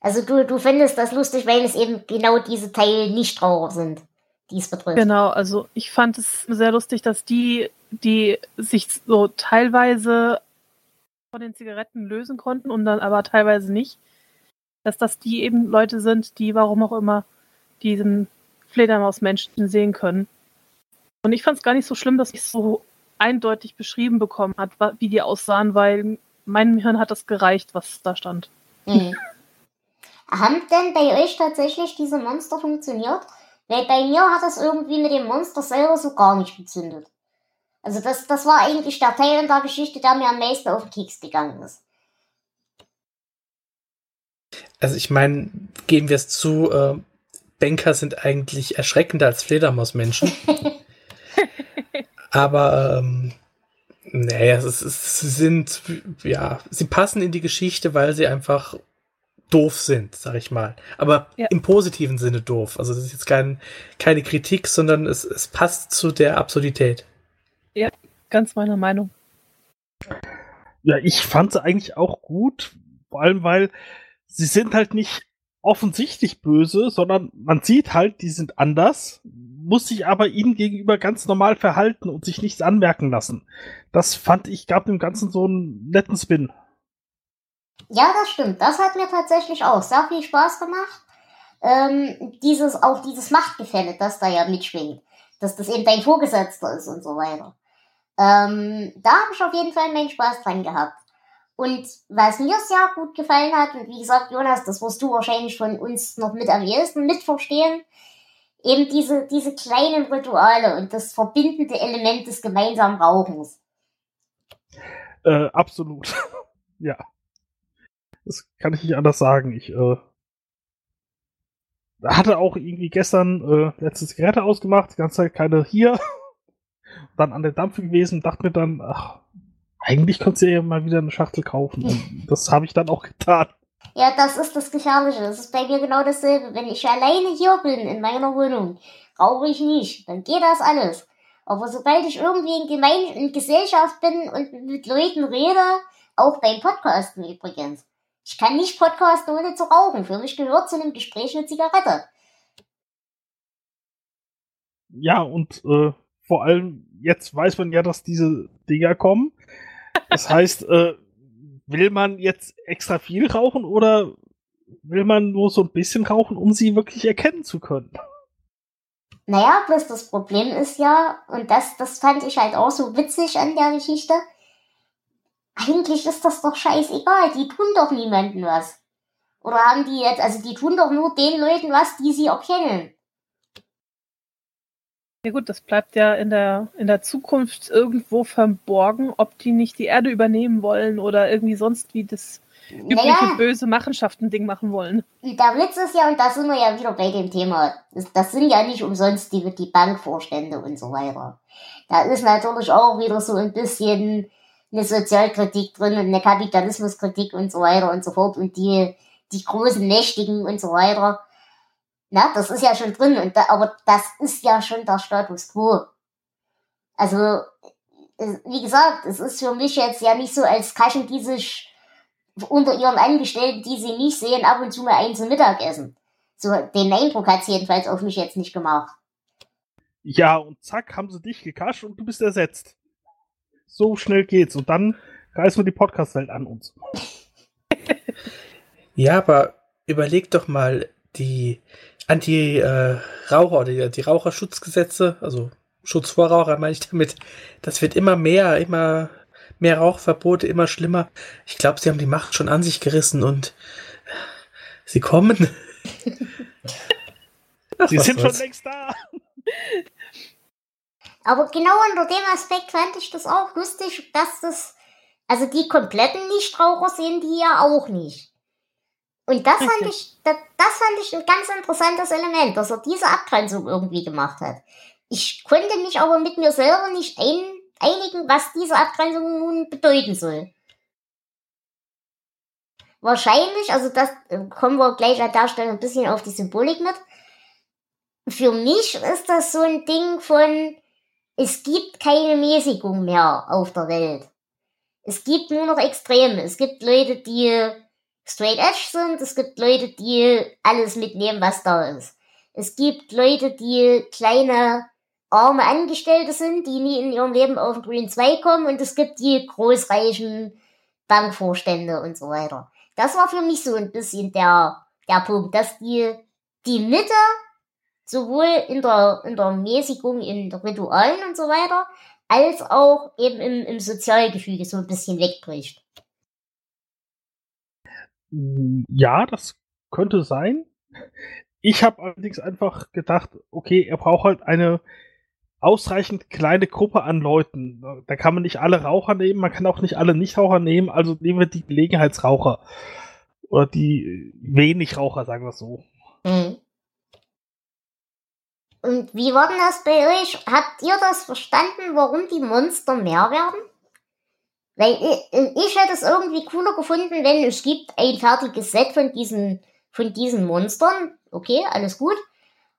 Also du, du findest das lustig, weil es eben genau diese Teilnichtraucher sind, die es betrifft. Genau, also ich fand es sehr lustig, dass die, die sich so teilweise von den Zigaretten lösen konnten und dann aber teilweise nicht, dass das die eben Leute sind, die warum auch immer diesen Fledermausmenschen sehen können. Und ich fand es gar nicht so schlimm, dass ich so eindeutig beschrieben bekommen hat, wie die aussahen, weil meinem Hirn hat das gereicht, was da stand. Mhm. [LAUGHS] Haben denn bei euch tatsächlich diese Monster funktioniert? Weil bei mir hat das irgendwie mit dem Monster selber so gar nicht gezündet. Also das, das war eigentlich der Teil in der Geschichte, der mir am meisten auf den Keks gegangen ist. Also ich meine, geben wir es zu, äh, Banker sind eigentlich erschreckender als Fledermausmenschen. [LAUGHS] Aber ähm, naja, es, es, sie sind, ja, sie passen in die Geschichte, weil sie einfach doof sind, sag ich mal. Aber ja. im positiven Sinne doof. Also das ist jetzt kein, keine Kritik, sondern es, es passt zu der Absurdität. Ja, ganz meiner Meinung. Ja, ich fand sie eigentlich auch gut, vor allem weil sie sind halt nicht offensichtlich böse, sondern man sieht halt, die sind anders, muss sich aber ihnen gegenüber ganz normal verhalten und sich nichts anmerken lassen. Das fand ich, gab dem Ganzen so einen netten Spin. Ja, das stimmt. Das hat mir tatsächlich auch sehr viel Spaß gemacht. Ähm, dieses, auch dieses Machtgefälle, das da ja mitschwingt. Dass das eben dein Vorgesetzter ist und so weiter. Ähm, da habe ich auf jeden Fall meinen Spaß dran gehabt. Und was mir sehr gut gefallen hat, und wie gesagt, Jonas, das wirst du wahrscheinlich von uns noch mit am ehesten mitverstehen, eben diese, diese kleinen Rituale und das verbindende Element des gemeinsamen Rauchens. Äh, absolut. [LAUGHS] ja. Das kann ich nicht anders sagen. Ich äh, hatte auch irgendwie gestern äh, letzte Zigarette ausgemacht, die ganze Zeit keine hier. [LAUGHS] dann an der Dampfe gewesen, dachte mir dann, ach, eigentlich könntest du ja mal wieder eine Schachtel kaufen. Und [LAUGHS] das habe ich dann auch getan. Ja, das ist das Gefährliche. Das ist bei mir genau dasselbe. Wenn ich alleine hier bin in meiner Wohnung, rauche ich nicht. Dann geht das alles. Aber sobald ich irgendwie in, Gemein in Gesellschaft bin und mit Leuten rede, auch beim Podcasten übrigens. Ich kann nicht podcasten, ohne zu rauchen. Für mich gehört zu einem Gespräch eine Zigarette. Ja, und äh, vor allem jetzt weiß man ja, dass diese Dinger kommen. Das heißt, äh, will man jetzt extra viel rauchen oder will man nur so ein bisschen rauchen, um sie wirklich erkennen zu können? Naja, bloß das Problem ist ja, und das, das fand ich halt auch so witzig an der Geschichte, eigentlich ist das doch scheißegal, die tun doch niemandem was. Oder haben die jetzt, also die tun doch nur den Leuten was, die sie erkennen. Ja gut, das bleibt ja in der, in der Zukunft irgendwo verborgen, ob die nicht die Erde übernehmen wollen oder irgendwie sonst wie das übliche naja, böse Machenschaften-Ding machen wollen. Der Witz ist ja, und da sind wir ja wieder bei dem Thema, das, das sind ja nicht umsonst die, die Bankvorstände und so weiter. Da ist natürlich auch wieder so ein bisschen eine Sozialkritik drin und eine Kapitalismuskritik und so weiter und so fort und die, die großen Mächtigen und so weiter. Na, das ist ja schon drin, und da, aber das ist ja schon der Status quo. Also, wie gesagt, es ist für mich jetzt ja nicht so, als kaschen die sich unter ihren Angestellten, die sie nicht sehen, ab und zu mal ein zum Mittagessen. So, den Eindruck hat sie jedenfalls auf mich jetzt nicht gemacht. Ja, und zack, haben sie dich gekascht und du bist ersetzt. So schnell geht's. Und dann reißen wir die Podcast-Welt an uns. [LAUGHS] ja, aber überleg doch mal, die Anti-Raucher oder die, die Raucherschutzgesetze, also Schutz vor Raucher meine ich damit, das wird immer mehr, immer mehr Rauchverbote, immer schlimmer. Ich glaube, sie haben die Macht schon an sich gerissen und sie kommen. [LAUGHS] Ach, sie sind schon längst da. Aber genau unter dem Aspekt fand ich das auch lustig, dass das, also die kompletten Nichtraucher sehen die ja auch nicht. Und das fand ich, das, das fand ich ein ganz interessantes Element, dass er diese Abgrenzung irgendwie gemacht hat. Ich konnte mich aber mit mir selber nicht ein, einigen, was diese Abgrenzung nun bedeuten soll. Wahrscheinlich, also das äh, kommen wir gleich an der Stelle ein bisschen auf die Symbolik mit. Für mich ist das so ein Ding von, es gibt keine Mäßigung mehr auf der Welt. Es gibt nur noch Extreme. Es gibt Leute, die straight edge sind. Es gibt Leute, die alles mitnehmen, was da ist. Es gibt Leute, die kleine arme Angestellte sind, die nie in ihrem Leben auf den grünen Zweig kommen. Und es gibt die großreichen Bankvorstände und so weiter. Das war für mich so ein bisschen der, der Punkt, dass die, die Mitte sowohl in der, in der Mäßigung, in Ritualen und so weiter, als auch eben im, im Sozialgefüge so ein bisschen wegbricht. Ja, das könnte sein. Ich habe allerdings einfach gedacht, okay, er braucht halt eine ausreichend kleine Gruppe an Leuten. Da kann man nicht alle Raucher nehmen, man kann auch nicht alle Nichtraucher nehmen, also nehmen wir die Gelegenheitsraucher. Oder die wenig Raucher, sagen wir so. Mhm. Und wie war denn das bei euch? Habt ihr das verstanden, warum die Monster mehr werden? Weil ich, ich hätte es irgendwie cooler gefunden, wenn es gibt ein fertiges Set von diesen, von diesen Monstern. Okay, alles gut.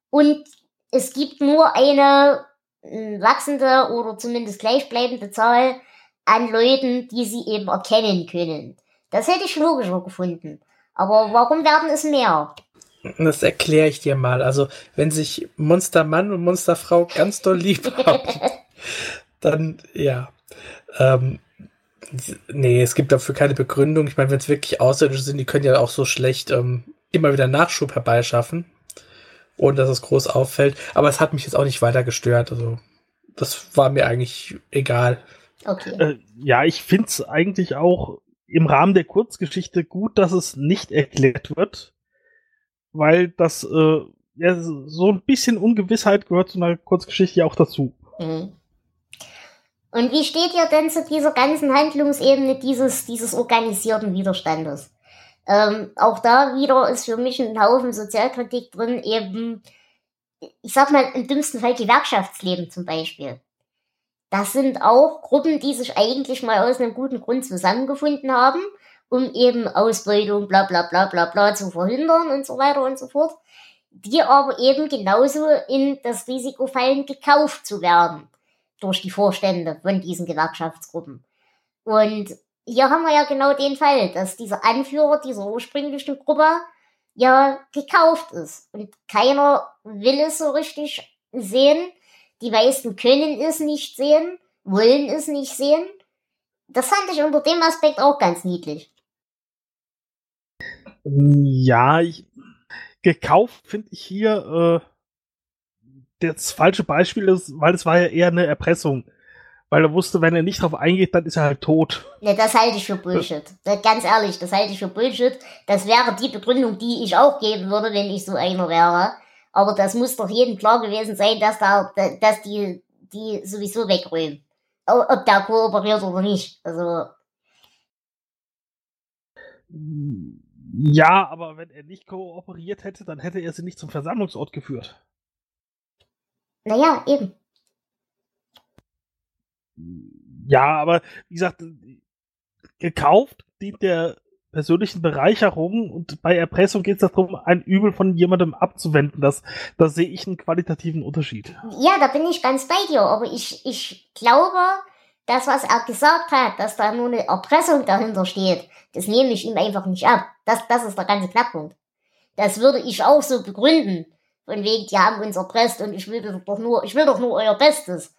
Und es gibt nur eine hm, wachsende oder zumindest gleichbleibende Zahl an Leuten, die sie eben erkennen können. Das hätte ich logischer gefunden. Aber warum werden es mehr? Das erkläre ich dir mal. Also, wenn sich Monstermann und Monsterfrau ganz doll lieb [LAUGHS] haben, [LAUGHS] dann ja. Ähm, nee, es gibt dafür keine Begründung. Ich meine, wenn es wirklich Außerirdische sind, die können ja auch so schlecht ähm, immer wieder Nachschub herbeischaffen, ohne dass es groß auffällt. Aber es hat mich jetzt auch nicht weiter gestört. Also, das war mir eigentlich egal. Okay. Äh, ja, ich finde es eigentlich auch im Rahmen der Kurzgeschichte gut, dass es nicht erklärt wird weil das äh, ja, so ein bisschen Ungewissheit gehört zu einer Kurzgeschichte ja auch dazu. Mhm. Und wie steht ihr denn zu dieser ganzen Handlungsebene dieses, dieses organisierten Widerstandes? Ähm, auch da wieder ist für mich ein Haufen Sozialkritik drin, eben, ich sag mal, im dümmsten Fall Gewerkschaftsleben zum Beispiel. Das sind auch Gruppen, die sich eigentlich mal aus einem guten Grund zusammengefunden haben, um eben Ausbeutung, bla bla bla bla bla zu verhindern und so weiter und so fort, die aber eben genauso in das Risiko fallen, gekauft zu werden durch die Vorstände von diesen Gewerkschaftsgruppen. Und hier haben wir ja genau den Fall, dass dieser Anführer dieser ursprünglichen Gruppe ja gekauft ist. Und keiner will es so richtig sehen. Die meisten können es nicht sehen, wollen es nicht sehen. Das fand ich unter dem Aspekt auch ganz niedlich. Ja, ich, gekauft finde ich hier äh, das falsche Beispiel ist, weil es war ja eher eine Erpressung. Weil er wusste, wenn er nicht drauf eingeht, dann ist er halt tot. Ne, das halte ich für Bullshit. Das, ganz ehrlich, das halte ich für Bullshit. Das wäre die Begründung, die ich auch geben würde, wenn ich so einer wäre. Aber das muss doch jedem klar gewesen sein, dass da, dass die, die sowieso wegräumen. Ob der kooperiert oder nicht. Also. Ja, aber wenn er nicht kooperiert hätte, dann hätte er sie nicht zum Versammlungsort geführt. Naja, eben. Ja, aber wie gesagt, gekauft dient der persönlichen Bereicherung und bei Erpressung geht es darum, ein Übel von jemandem abzuwenden. Das, da sehe ich einen qualitativen Unterschied. Ja, da bin ich ganz bei dir, aber ich, ich glaube, das, was er gesagt hat, dass da nur eine Erpressung dahinter steht, das nehme ich ihm einfach nicht ab. Das, das ist der ganze Knackpunkt. Das würde ich auch so begründen. Von wegen, die haben uns erpresst und ich will doch nur, ich will doch nur euer Bestes.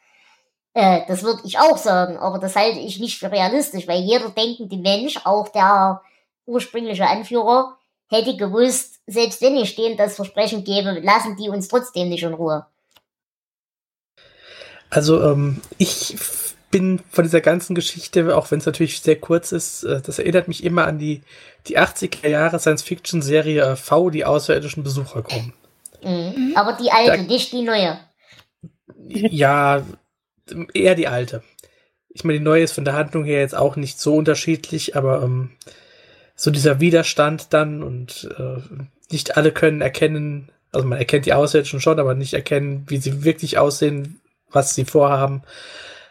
Äh, das würde ich auch sagen, aber das halte ich nicht für realistisch, weil jeder denkende Mensch, auch der ursprüngliche Anführer, hätte gewusst, selbst wenn ich denen das Versprechen gebe, lassen die uns trotzdem nicht in Ruhe. Also, ähm, ich bin von dieser ganzen Geschichte, auch wenn es natürlich sehr kurz ist, äh, das erinnert mich immer an die, die 80er Jahre Science-Fiction-Serie äh, V, die außerirdischen Besucher kommen. Mhm. Aber die alte, da, nicht die neue. Ja, eher die alte. Ich meine, die neue ist von der Handlung her jetzt auch nicht so unterschiedlich, aber ähm, so dieser Widerstand dann und äh, nicht alle können erkennen, also man erkennt die Außerirdischen schon, aber nicht erkennen, wie sie wirklich aussehen, was sie vorhaben.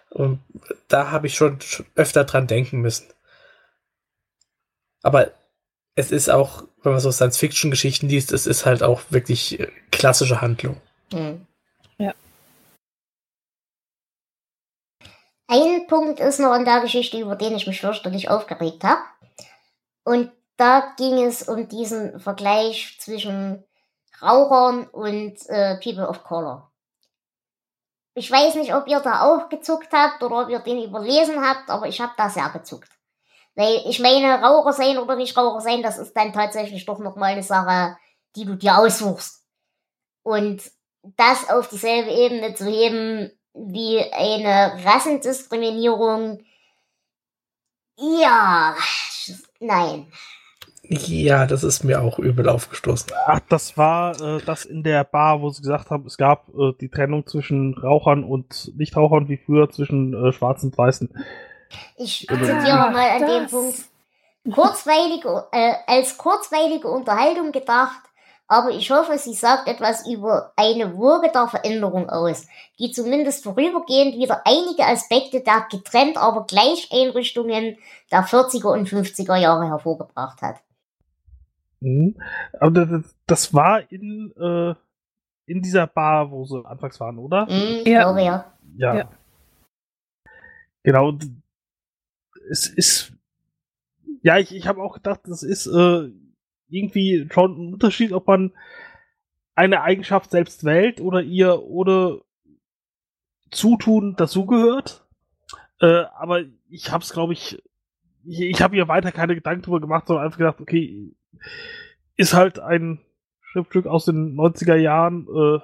Und da habe ich schon öfter dran denken müssen. Aber es ist auch, wenn man so Science-Fiction-Geschichten liest, es ist halt auch wirklich äh, klassische Handlung. Mhm. Ja. Ein Punkt ist noch in der Geschichte, über den ich mich fürchterlich aufgeregt habe. Und da ging es um diesen Vergleich zwischen Rauchern und äh, People of Color. Ich weiß nicht, ob ihr da auch gezuckt habt oder ob ihr den überlesen habt, aber ich habe da sehr gezuckt. Weil ich meine, Raucher sein oder nicht Raucher sein, das ist dann tatsächlich doch nochmal eine Sache, die du dir aussuchst. Und das auf dieselbe Ebene zu heben wie eine Rassendiskriminierung, ja, nein. Ja, das ist mir auch übel aufgestoßen. Ach, das war äh, das in der Bar, wo sie gesagt haben, es gab äh, die Trennung zwischen Rauchern und Nichtrauchern wie früher zwischen äh, Schwarzen und Weißen. Ich zitiere mal an dem Punkt. Kurzweilige, äh, als kurzweilige Unterhaltung gedacht, aber ich hoffe, sie sagt etwas über eine Woge der Veränderung aus, die zumindest vorübergehend wieder einige Aspekte der getrennt, aber gleich Einrichtungen der 40er und 50er Jahre hervorgebracht hat. Mhm. Aber das, das war in, äh, in dieser Bar, wo sie anfangs waren, oder? Mhm, ja. Glaube, ja. ja. ja. Genau, es ist. Ja, ich, ich habe auch gedacht, das ist äh, irgendwie schon ein Unterschied, ob man eine Eigenschaft selbst wählt oder ihr oder Zutun dazugehört. Äh, aber ich habe es, glaube ich, ich, ich habe hier weiter keine Gedanken drüber gemacht, sondern einfach gedacht, okay, ist halt ein Schriftstück aus den 90er Jahren. Äh,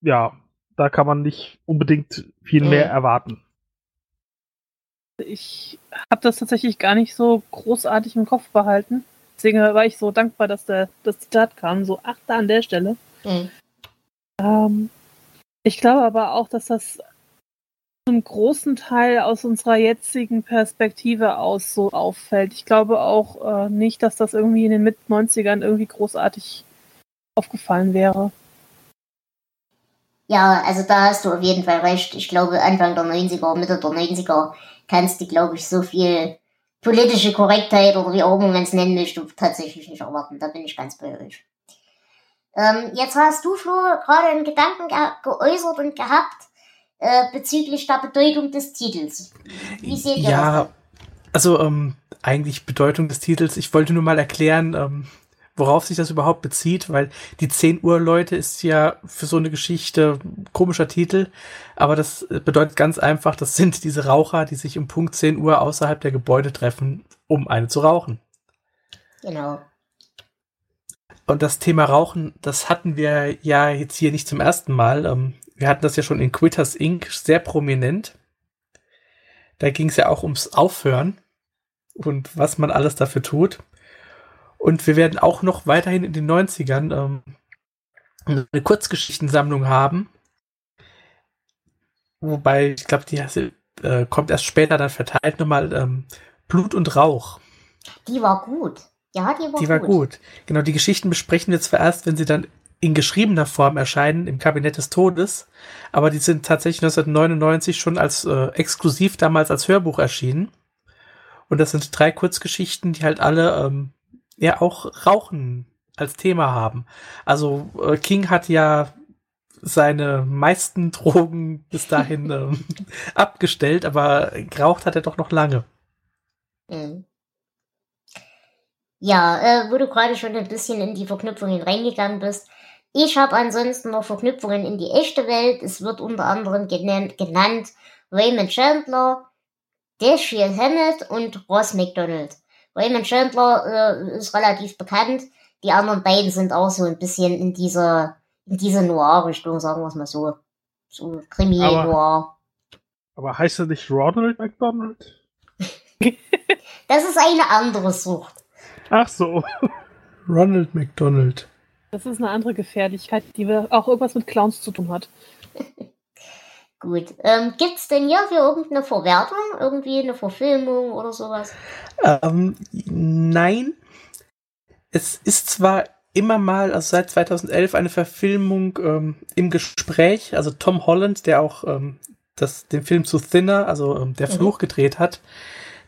ja, da kann man nicht unbedingt viel mehr erwarten. Ich habe das tatsächlich gar nicht so großartig im Kopf behalten. Deswegen war ich so dankbar, dass der, das Zitat kam. So, ach, da an der Stelle. Mhm. Ähm, ich glaube aber auch, dass das einem großen Teil aus unserer jetzigen Perspektive aus so auffällt. Ich glaube auch äh, nicht, dass das irgendwie in den Mit-90ern irgendwie großartig aufgefallen wäre. Ja, also da hast du auf jeden Fall recht. Ich glaube, Anfang der 90er, Mitte der 90er kannst du, glaube ich, so viel politische Korrektheit oder wie auch immer man es nennen möchte, tatsächlich nicht erwarten. Da bin ich ganz bei euch. Ähm, jetzt hast du, Flo, gerade einen Gedanken ge geäußert und gehabt äh, bezüglich der Bedeutung des Titels. Wie seht ihr ja, das? Also ähm, eigentlich Bedeutung des Titels. Ich wollte nur mal erklären, ähm, worauf sich das überhaupt bezieht, weil die 10 Uhr Leute ist ja für so eine Geschichte komischer Titel, aber das bedeutet ganz einfach, das sind diese Raucher, die sich um Punkt 10 Uhr außerhalb der Gebäude treffen, um eine zu rauchen. Genau. Und das Thema Rauchen, das hatten wir ja jetzt hier nicht zum ersten Mal. Ähm, wir hatten das ja schon in Quitters Inc. sehr prominent. Da ging es ja auch ums Aufhören und was man alles dafür tut. Und wir werden auch noch weiterhin in den 90ern ähm, eine Kurzgeschichtensammlung haben. Wobei, ich glaube, die äh, kommt erst später dann verteilt nochmal ähm, Blut und Rauch. Die war gut. Ja, die war die gut. war gut. Genau, die Geschichten besprechen wir zwar erst, wenn sie dann in geschriebener Form erscheinen im Kabinett des Todes, aber die sind tatsächlich 1999 schon als äh, exklusiv damals als Hörbuch erschienen. Und das sind drei Kurzgeschichten, die halt alle ähm, ja auch Rauchen als Thema haben. Also äh, King hat ja seine meisten [LAUGHS] Drogen bis dahin [LAUGHS] ähm, abgestellt, aber geraucht hat er doch noch lange. Mhm. Ja, äh, wo du gerade schon ein bisschen in die Verknüpfungen reingegangen bist. Ich habe ansonsten noch Verknüpfungen in die echte Welt. Es wird unter anderem genannt, genannt Raymond Chandler, Dashiell Hammett und Ross McDonald. Raymond Chandler äh, ist relativ bekannt. Die anderen beiden sind auch so ein bisschen in dieser, in dieser Noir-Richtung, sagen wir es mal so. So Krimi-Noir. Aber heißt er nicht Ronald McDonald? [LAUGHS] das ist eine andere Sucht. Ach so. [LAUGHS] Ronald McDonald. Das ist eine andere Gefährlichkeit, die auch irgendwas mit Clowns zu tun hat. [LAUGHS] Gut. Ähm, Gibt es denn hier für irgendeine Verwertung? Irgendwie eine Verfilmung oder sowas? Ähm, nein. Es ist zwar immer mal, also seit 2011, eine Verfilmung ähm, im Gespräch. Also Tom Holland, der auch ähm, das, den Film zu Thinner, also ähm, der mhm. Fluch, gedreht hat,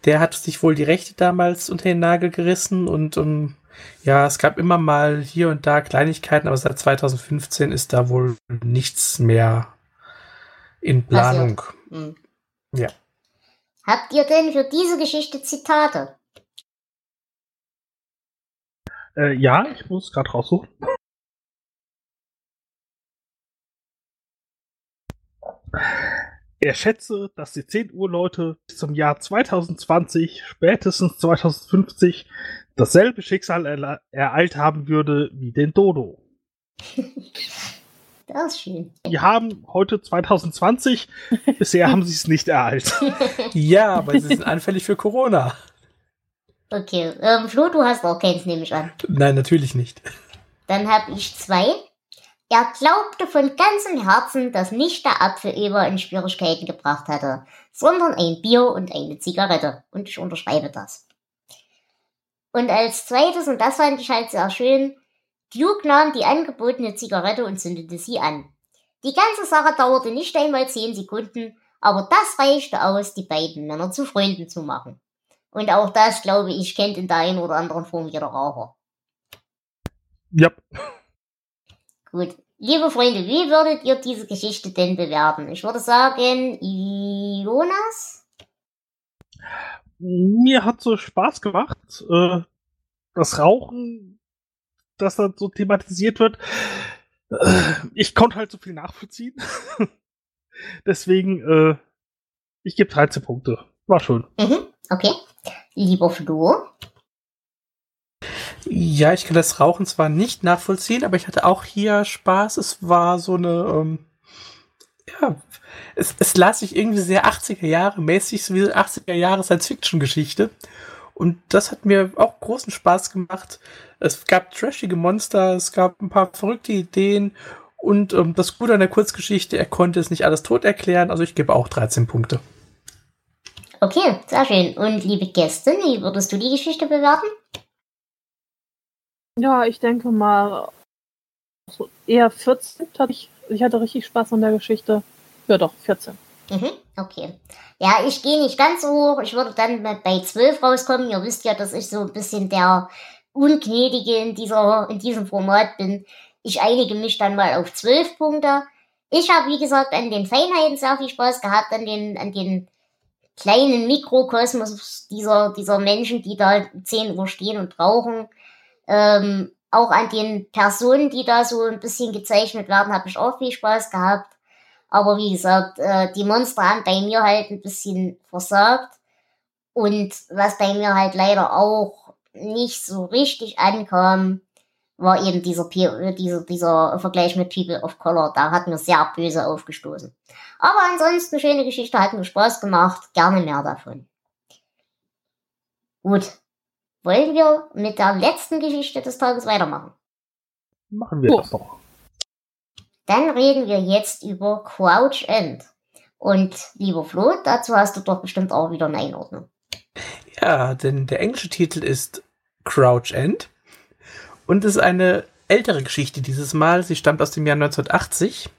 der hat sich wohl die Rechte damals unter den Nagel gerissen und ähm, ja, es gab immer mal hier und da Kleinigkeiten, aber seit 2015 ist da wohl nichts mehr in Planung. Hm. Ja. Habt ihr denn für diese Geschichte Zitate? Äh, ja, ich muss gerade raussuchen. Er schätze, dass die 10 Uhr Leute bis zum Jahr 2020, spätestens 2050, dasselbe Schicksal ereilt haben würde wie den Dodo. [LAUGHS] Das ist schön. Die haben heute 2020, [LAUGHS] bisher haben sie es nicht ereilt. [LAUGHS] ja, aber sie sind anfällig für Corona. Okay, ähm, Flo, du hast auch keins, nehme ich an. Nein, natürlich nicht. Dann habe ich zwei. Er glaubte von ganzem Herzen, dass nicht der Apfeleber in Schwierigkeiten gebracht hatte, sondern ein Bier und eine Zigarette. Und ich unterschreibe das. Und als zweites, und das fand ich halt sehr schön, Duke nahm die angebotene Zigarette und zündete sie an. Die ganze Sache dauerte nicht einmal zehn Sekunden, aber das reichte aus, die beiden Männer zu Freunden zu machen. Und auch das, glaube ich, kennt in der einen oder anderen Form jeder Raucher. Ja. Gut. Liebe Freunde, wie würdet ihr diese Geschichte denn bewerten? Ich würde sagen, Jonas? Mir hat so Spaß gemacht. Äh, das Rauchen das dann so thematisiert wird. Äh, ich konnte halt so viel nachvollziehen. [LAUGHS] Deswegen, äh, ich gebe 13 Punkte. War schön. Mhm, okay. Lieber Flo? Ja, ich kann das Rauchen zwar nicht nachvollziehen, aber ich hatte auch hier Spaß. Es war so eine, ähm, ja, es, es las sich irgendwie sehr 80er Jahre mäßig, so wie 80er Jahre Science-Fiction-Geschichte. Und das hat mir auch großen Spaß gemacht. Es gab trashige Monster, es gab ein paar verrückte Ideen Und ähm, das Gute an der Kurzgeschichte, er konnte es nicht alles tot erklären, also ich gebe auch 13 Punkte. Okay, sehr schön. Und liebe Gäste, wie würdest du die Geschichte bewerten? Ja, ich denke mal so eher 14. Hatte ich, ich hatte richtig Spaß an der Geschichte. Ja doch, 14. Mhm, okay. Ja, ich gehe nicht ganz so hoch. Ich würde dann bei 12 rauskommen. Ihr wisst ja, dass ich so ein bisschen der Ungnädige in, dieser, in diesem Format bin. Ich einige mich dann mal auf 12 Punkte. Ich habe, wie gesagt, an den Feinheiten sehr viel Spaß gehabt, an den, an den kleinen Mikrokosmos dieser, dieser Menschen, die da 10 Uhr stehen und rauchen. Ähm, auch an den Personen, die da so ein bisschen gezeichnet werden, habe ich auch viel Spaß gehabt. Aber wie gesagt, äh, die Monster haben bei mir halt ein bisschen versagt. Und was bei mir halt leider auch nicht so richtig ankam, war eben dieser, dieser, dieser Vergleich mit People of Color. Da hat mir sehr böse aufgestoßen. Aber ansonsten schöne Geschichte, hat mir Spaß gemacht. Gerne mehr davon. Gut. Wollen wir mit der letzten Geschichte des Tages weitermachen? Machen wir oh. das doch. Dann reden wir jetzt über Crouch End. Und lieber Flo, dazu hast du doch bestimmt auch wieder eine Einordnung. Ja, denn der englische Titel ist Crouch End und ist eine ältere Geschichte dieses Mal. Sie stammt aus dem Jahr 1980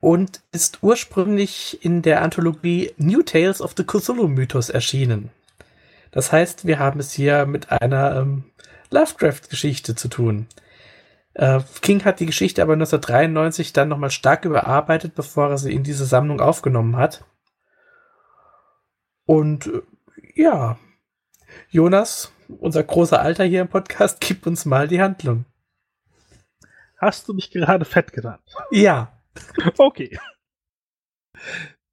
und ist ursprünglich in der Anthologie New Tales of the Cthulhu-Mythos erschienen. Das heißt, wir haben es hier mit einer ähm, Lovecraft-Geschichte zu tun. Äh, King hat die Geschichte aber 1993 dann nochmal stark überarbeitet, bevor er sie in diese Sammlung aufgenommen hat. Und äh, ja, Jonas, unser großer Alter hier im Podcast, [LAUGHS] gib uns mal die Handlung. Hast du mich gerade fett genannt? Ja. [LAUGHS] Okay.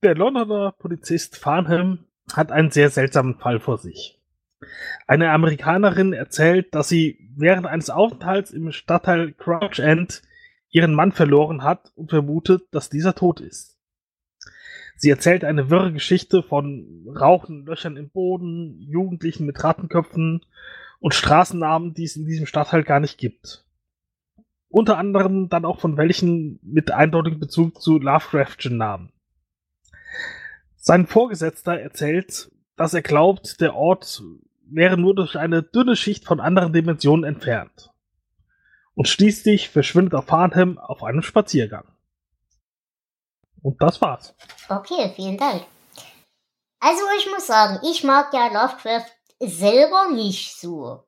Der Londoner Polizist Farnham hat einen sehr seltsamen Fall vor sich. Eine Amerikanerin erzählt, dass sie während eines Aufenthalts im Stadtteil Crouch End ihren Mann verloren hat und vermutet, dass dieser tot ist. Sie erzählt eine wirre Geschichte von rauchenden Löchern im Boden, Jugendlichen mit Rattenköpfen und Straßennamen, die es in diesem Stadtteil gar nicht gibt unter anderem dann auch von welchen mit eindeutigem Bezug zu Lovecraftschen Namen. Sein Vorgesetzter erzählt, dass er glaubt, der Ort wäre nur durch eine dünne Schicht von anderen Dimensionen entfernt. Und schließlich verschwindet auch Farnham auf einem Spaziergang. Und das war's. Okay, vielen Dank. Also ich muss sagen, ich mag ja Lovecraft selber nicht so.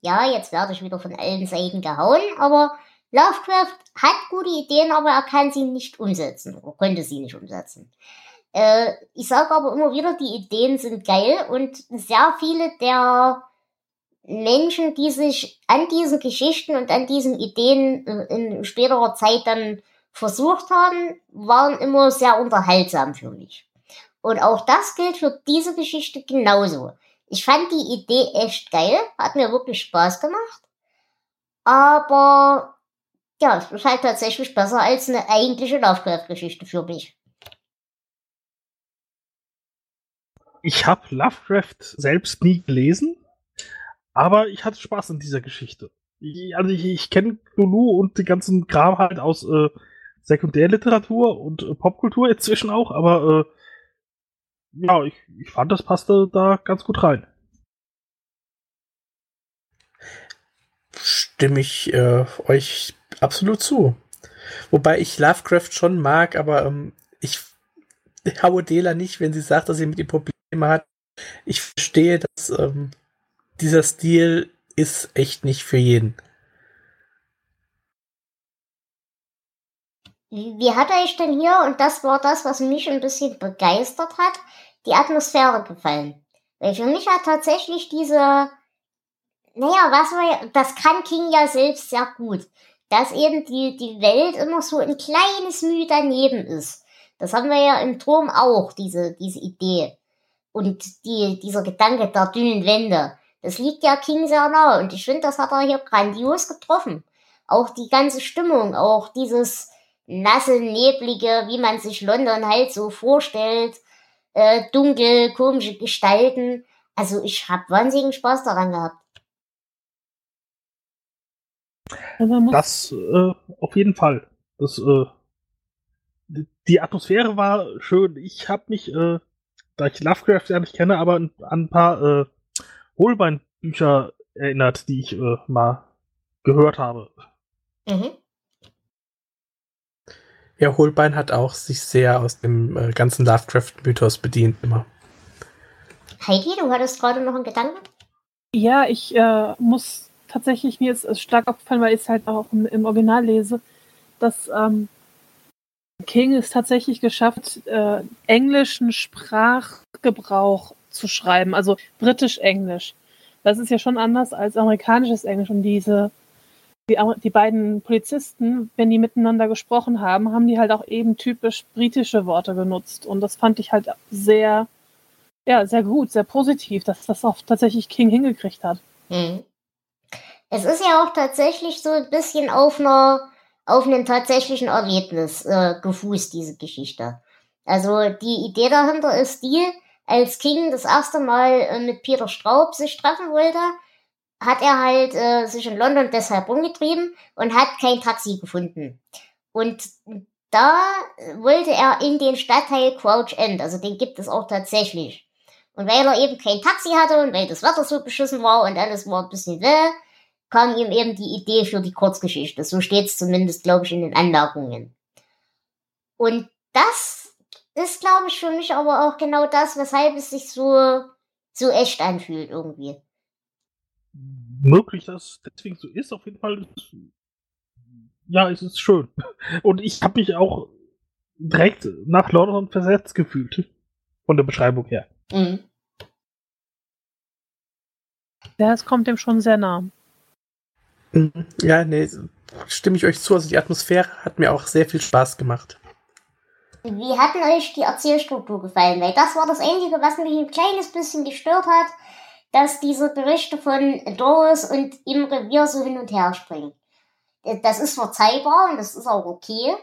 Ja, jetzt werde ich wieder von allen Seiten gehauen, aber Lovecraft hat gute Ideen, aber er kann sie nicht umsetzen oder konnte sie nicht umsetzen. Äh, ich sage aber immer wieder, die Ideen sind geil und sehr viele der Menschen, die sich an diesen Geschichten und an diesen Ideen in späterer Zeit dann versucht haben, waren immer sehr unterhaltsam für mich. Und auch das gilt für diese Geschichte genauso. Ich fand die Idee echt geil, hat mir wirklich Spaß gemacht. Aber ja, es ist halt tatsächlich besser als eine eigentliche Lovecraft-Geschichte für mich. Ich habe Lovecraft selbst nie gelesen, aber ich hatte Spaß an dieser Geschichte. Ich, also ich, ich kenne Lulu und den ganzen Kram halt aus äh, Sekundärliteratur und äh, Popkultur inzwischen auch, aber äh, ja, ich, ich fand, das passte da ganz gut rein. Stimme ich äh, euch absolut zu. Wobei ich Lovecraft schon mag, aber ähm, ich haue Dela nicht, wenn sie sagt, dass sie mit ihm Probleme hat. Ich verstehe, dass ähm, dieser Stil ist echt nicht für jeden. Wie hat euch denn hier, und das war das, was mich ein bisschen begeistert hat, die Atmosphäre gefallen? Weil für mich hat tatsächlich diese, naja, was war, das kann King ja selbst sehr gut dass eben die, die Welt immer so ein kleines Mühe daneben ist. Das haben wir ja im Turm auch, diese, diese Idee. Und die, dieser Gedanke der dünnen Wände. Das liegt ja King sehr nah und ich finde, das hat er hier grandios getroffen. Auch die ganze Stimmung, auch dieses nasse, neblige, wie man sich London halt so vorstellt, äh, dunkel, komische Gestalten. Also ich habe wahnsinnigen Spaß daran gehabt. Das äh, auf jeden Fall. Das, äh, die Atmosphäre war schön. Ich habe mich, äh, da ich Lovecraft ja nicht kenne, aber an, ein paar äh, Holbein-Bücher erinnert, die ich äh, mal gehört habe. Mhm. Ja, Holbein hat auch sich sehr aus dem äh, ganzen Lovecraft-Mythos bedient immer. Heidi, du hattest gerade noch einen Gedanken? Ja, ich äh, muss tatsächlich, mir ist es stark aufgefallen, weil ich es halt auch im, im Original lese, dass ähm, King es tatsächlich geschafft, äh, englischen Sprachgebrauch zu schreiben, also britisch-englisch. Das ist ja schon anders als amerikanisches Englisch und diese die, die beiden Polizisten, wenn die miteinander gesprochen haben, haben die halt auch eben typisch britische Worte genutzt. Und das fand ich halt sehr, ja, sehr gut, sehr positiv, dass das auch tatsächlich King hingekriegt hat. Hm. Es ist ja auch tatsächlich so ein bisschen auf einer, auf einem tatsächlichen Erlebnis äh, gefußt, diese Geschichte. Also die Idee dahinter ist die, als King das erste Mal äh, mit Peter Straub sich treffen wollte, hat er halt äh, sich in London deshalb rumgetrieben und hat kein Taxi gefunden. Und da wollte er in den Stadtteil Crouch End, also den gibt es auch tatsächlich. Und weil er eben kein Taxi hatte und weil das Wetter so beschissen war und alles war ein bisschen weh, kam ihm eben die Idee für die Kurzgeschichte. So steht es zumindest, glaube ich, in den Anmerkungen. Und das ist, glaube ich, für mich aber auch genau das, weshalb es sich so, so echt anfühlt irgendwie möglich, dass es deswegen so ist. Auf jeden Fall, ja, es ist schön. Und ich habe mich auch direkt nach London versetzt gefühlt. Von der Beschreibung her. Mhm. Ja, es kommt dem schon sehr nah. Mhm. Ja, nee, stimme ich euch zu. Also die Atmosphäre hat mir auch sehr viel Spaß gemacht. Wie hat denn euch die Erzählstruktur gefallen? Weil das war das Einzige, was mich ein kleines bisschen gestört hat dass diese Berichte von Doris und im Revier so hin und her springen. Das ist verzeihbar und das ist auch okay,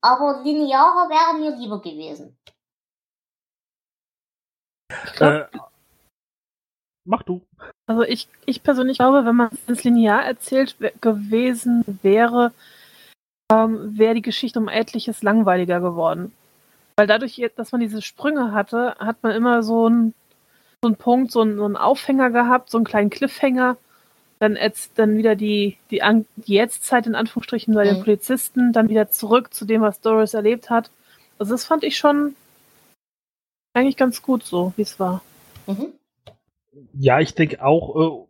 aber linearer wäre mir lieber gewesen. Äh, mach du. Also ich, ich persönlich glaube, wenn man es linear erzählt gewesen wäre, ähm, wäre die Geschichte um etliches langweiliger geworden. Weil dadurch, dass man diese Sprünge hatte, hat man immer so ein so einen Punkt, so einen, so einen Aufhänger gehabt, so einen kleinen Cliffhanger. Dann jetzt dann wieder die, die, die Jetztzeit in Anführungsstrichen bei mhm. den Polizisten, dann wieder zurück zu dem, was Doris erlebt hat. Also das fand ich schon eigentlich ganz gut so, wie es war. Mhm. Ja, ich denke auch,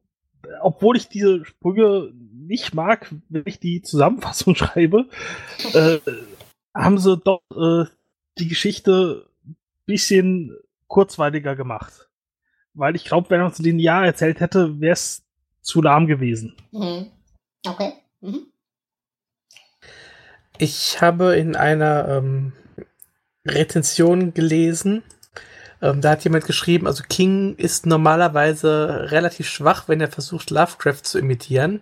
äh, obwohl ich diese Sprünge nicht mag, wenn ich die Zusammenfassung [LAUGHS] schreibe, äh, haben sie doch äh, die Geschichte ein bisschen kurzweiliger gemacht weil ich glaube, wenn man es linear erzählt hätte, wäre es zu lahm gewesen. Mhm. Okay. Mhm. Ich habe in einer ähm, Rezension gelesen, ähm, da hat jemand geschrieben, also King ist normalerweise relativ schwach, wenn er versucht, Lovecraft zu imitieren.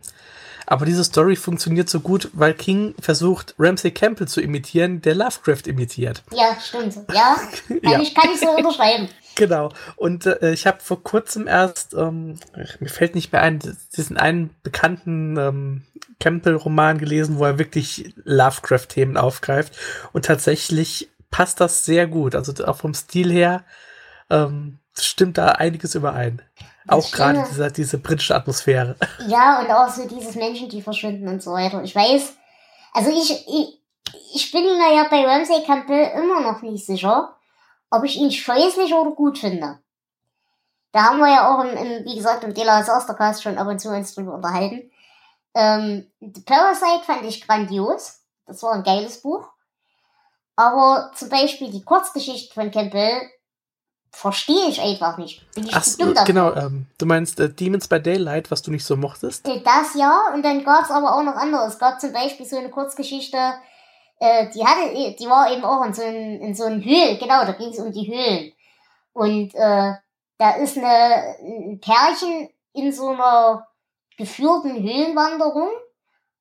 Aber diese Story funktioniert so gut, weil King versucht, Ramsey Campbell zu imitieren, der Lovecraft imitiert. Ja, stimmt. Ja, [LAUGHS] kann, ja. Ich, kann ich so unterschreiben. [LAUGHS] Genau. Und äh, ich habe vor kurzem erst, ähm, mir fällt nicht mehr ein, diesen einen bekannten ähm, Campbell-Roman gelesen, wo er wirklich Lovecraft-Themen aufgreift. Und tatsächlich passt das sehr gut. Also auch vom Stil her ähm, stimmt da einiges überein. Das auch gerade diese, diese britische Atmosphäre. [LAUGHS] Ja, und auch so dieses Menschen, die verschwinden und so weiter. Ich weiß, also ich, ich, ich bin mir ja bei Ramsey Campbell immer noch nicht sicher ob ich ihn scheußlich oder gut finde. Da haben wir ja auch, im, im, wie gesagt, im Dela Sastercast schon ab und zu uns drüber unterhalten. Ähm, The Parasite fand ich grandios. Das war ein geiles Buch. Aber zum Beispiel die Kurzgeschichte von Campbell verstehe ich einfach nicht. Bin ich Ach, dumm genau, ähm, du meinst äh, Demons by Daylight, was du nicht so mochtest? Äh, das ja, und dann gab es aber auch noch anderes. Es gab zum Beispiel so eine Kurzgeschichte, äh, die hatte, die war eben auch in so einem, in so einem Höhlen, genau, da ging es um die Höhlen. Und äh, da ist eine, ein Pärchen in so einer geführten Höhlenwanderung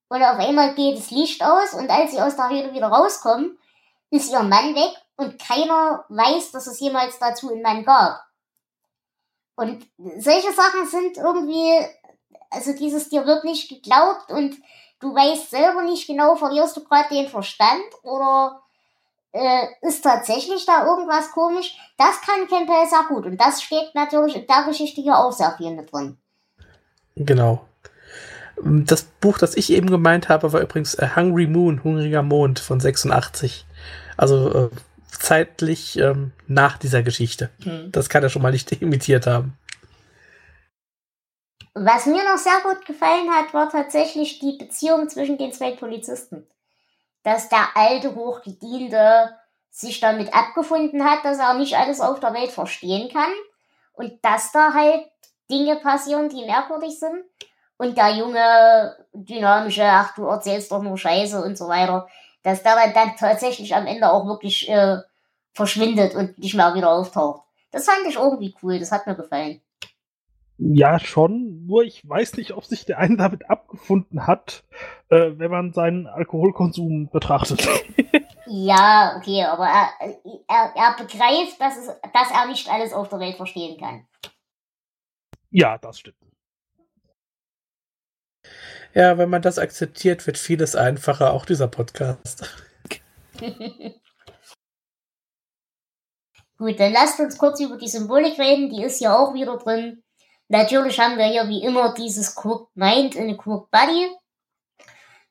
und auf einmal geht das Licht aus und als sie aus der Höhle wieder rauskommen, ist ihr Mann weg und keiner weiß, dass es jemals dazu einen Mann gab. Und solche Sachen sind irgendwie, also dieses dir wird nicht geglaubt und du weißt selber nicht genau, verlierst du gerade den Verstand oder äh, ist tatsächlich da irgendwas komisch. Das kann Campbell sehr gut und das steht natürlich in der Geschichte hier auch sehr viel mit drin. Genau. Das Buch, das ich eben gemeint habe, war übrigens A Hungry Moon, Hungriger Mond von 86. Also äh, zeitlich ähm, nach dieser Geschichte. Hm. Das kann er schon mal nicht [LAUGHS] imitiert haben. Was mir noch sehr gut gefallen hat, war tatsächlich die Beziehung zwischen den zwei Polizisten. Dass der alte Hochgediente sich damit abgefunden hat, dass er nicht alles auf der Welt verstehen kann und dass da halt Dinge passieren, die merkwürdig sind und der junge, dynamische, ach du erzählst doch nur Scheiße und so weiter, dass dann, dann tatsächlich am Ende auch wirklich äh, verschwindet und nicht mehr wieder auftaucht. Das fand ich irgendwie cool, das hat mir gefallen. Ja, schon. Nur ich weiß nicht, ob sich der eine damit abgefunden hat, äh, wenn man seinen Alkoholkonsum betrachtet. [LAUGHS] Ja, okay, aber er, er, er begreift, dass, es, dass er nicht alles auf der Welt verstehen kann. ja, das stimmt. Ja, wenn man das akzeptiert, wird vieles einfacher, auch dieser Podcast. [LAUGHS] Gut, dann lasst uns kurz über die Symbolik reden, die ist ja auch wieder drin. Natürlich haben wir hier wie immer dieses Crook Mind in Crook Body.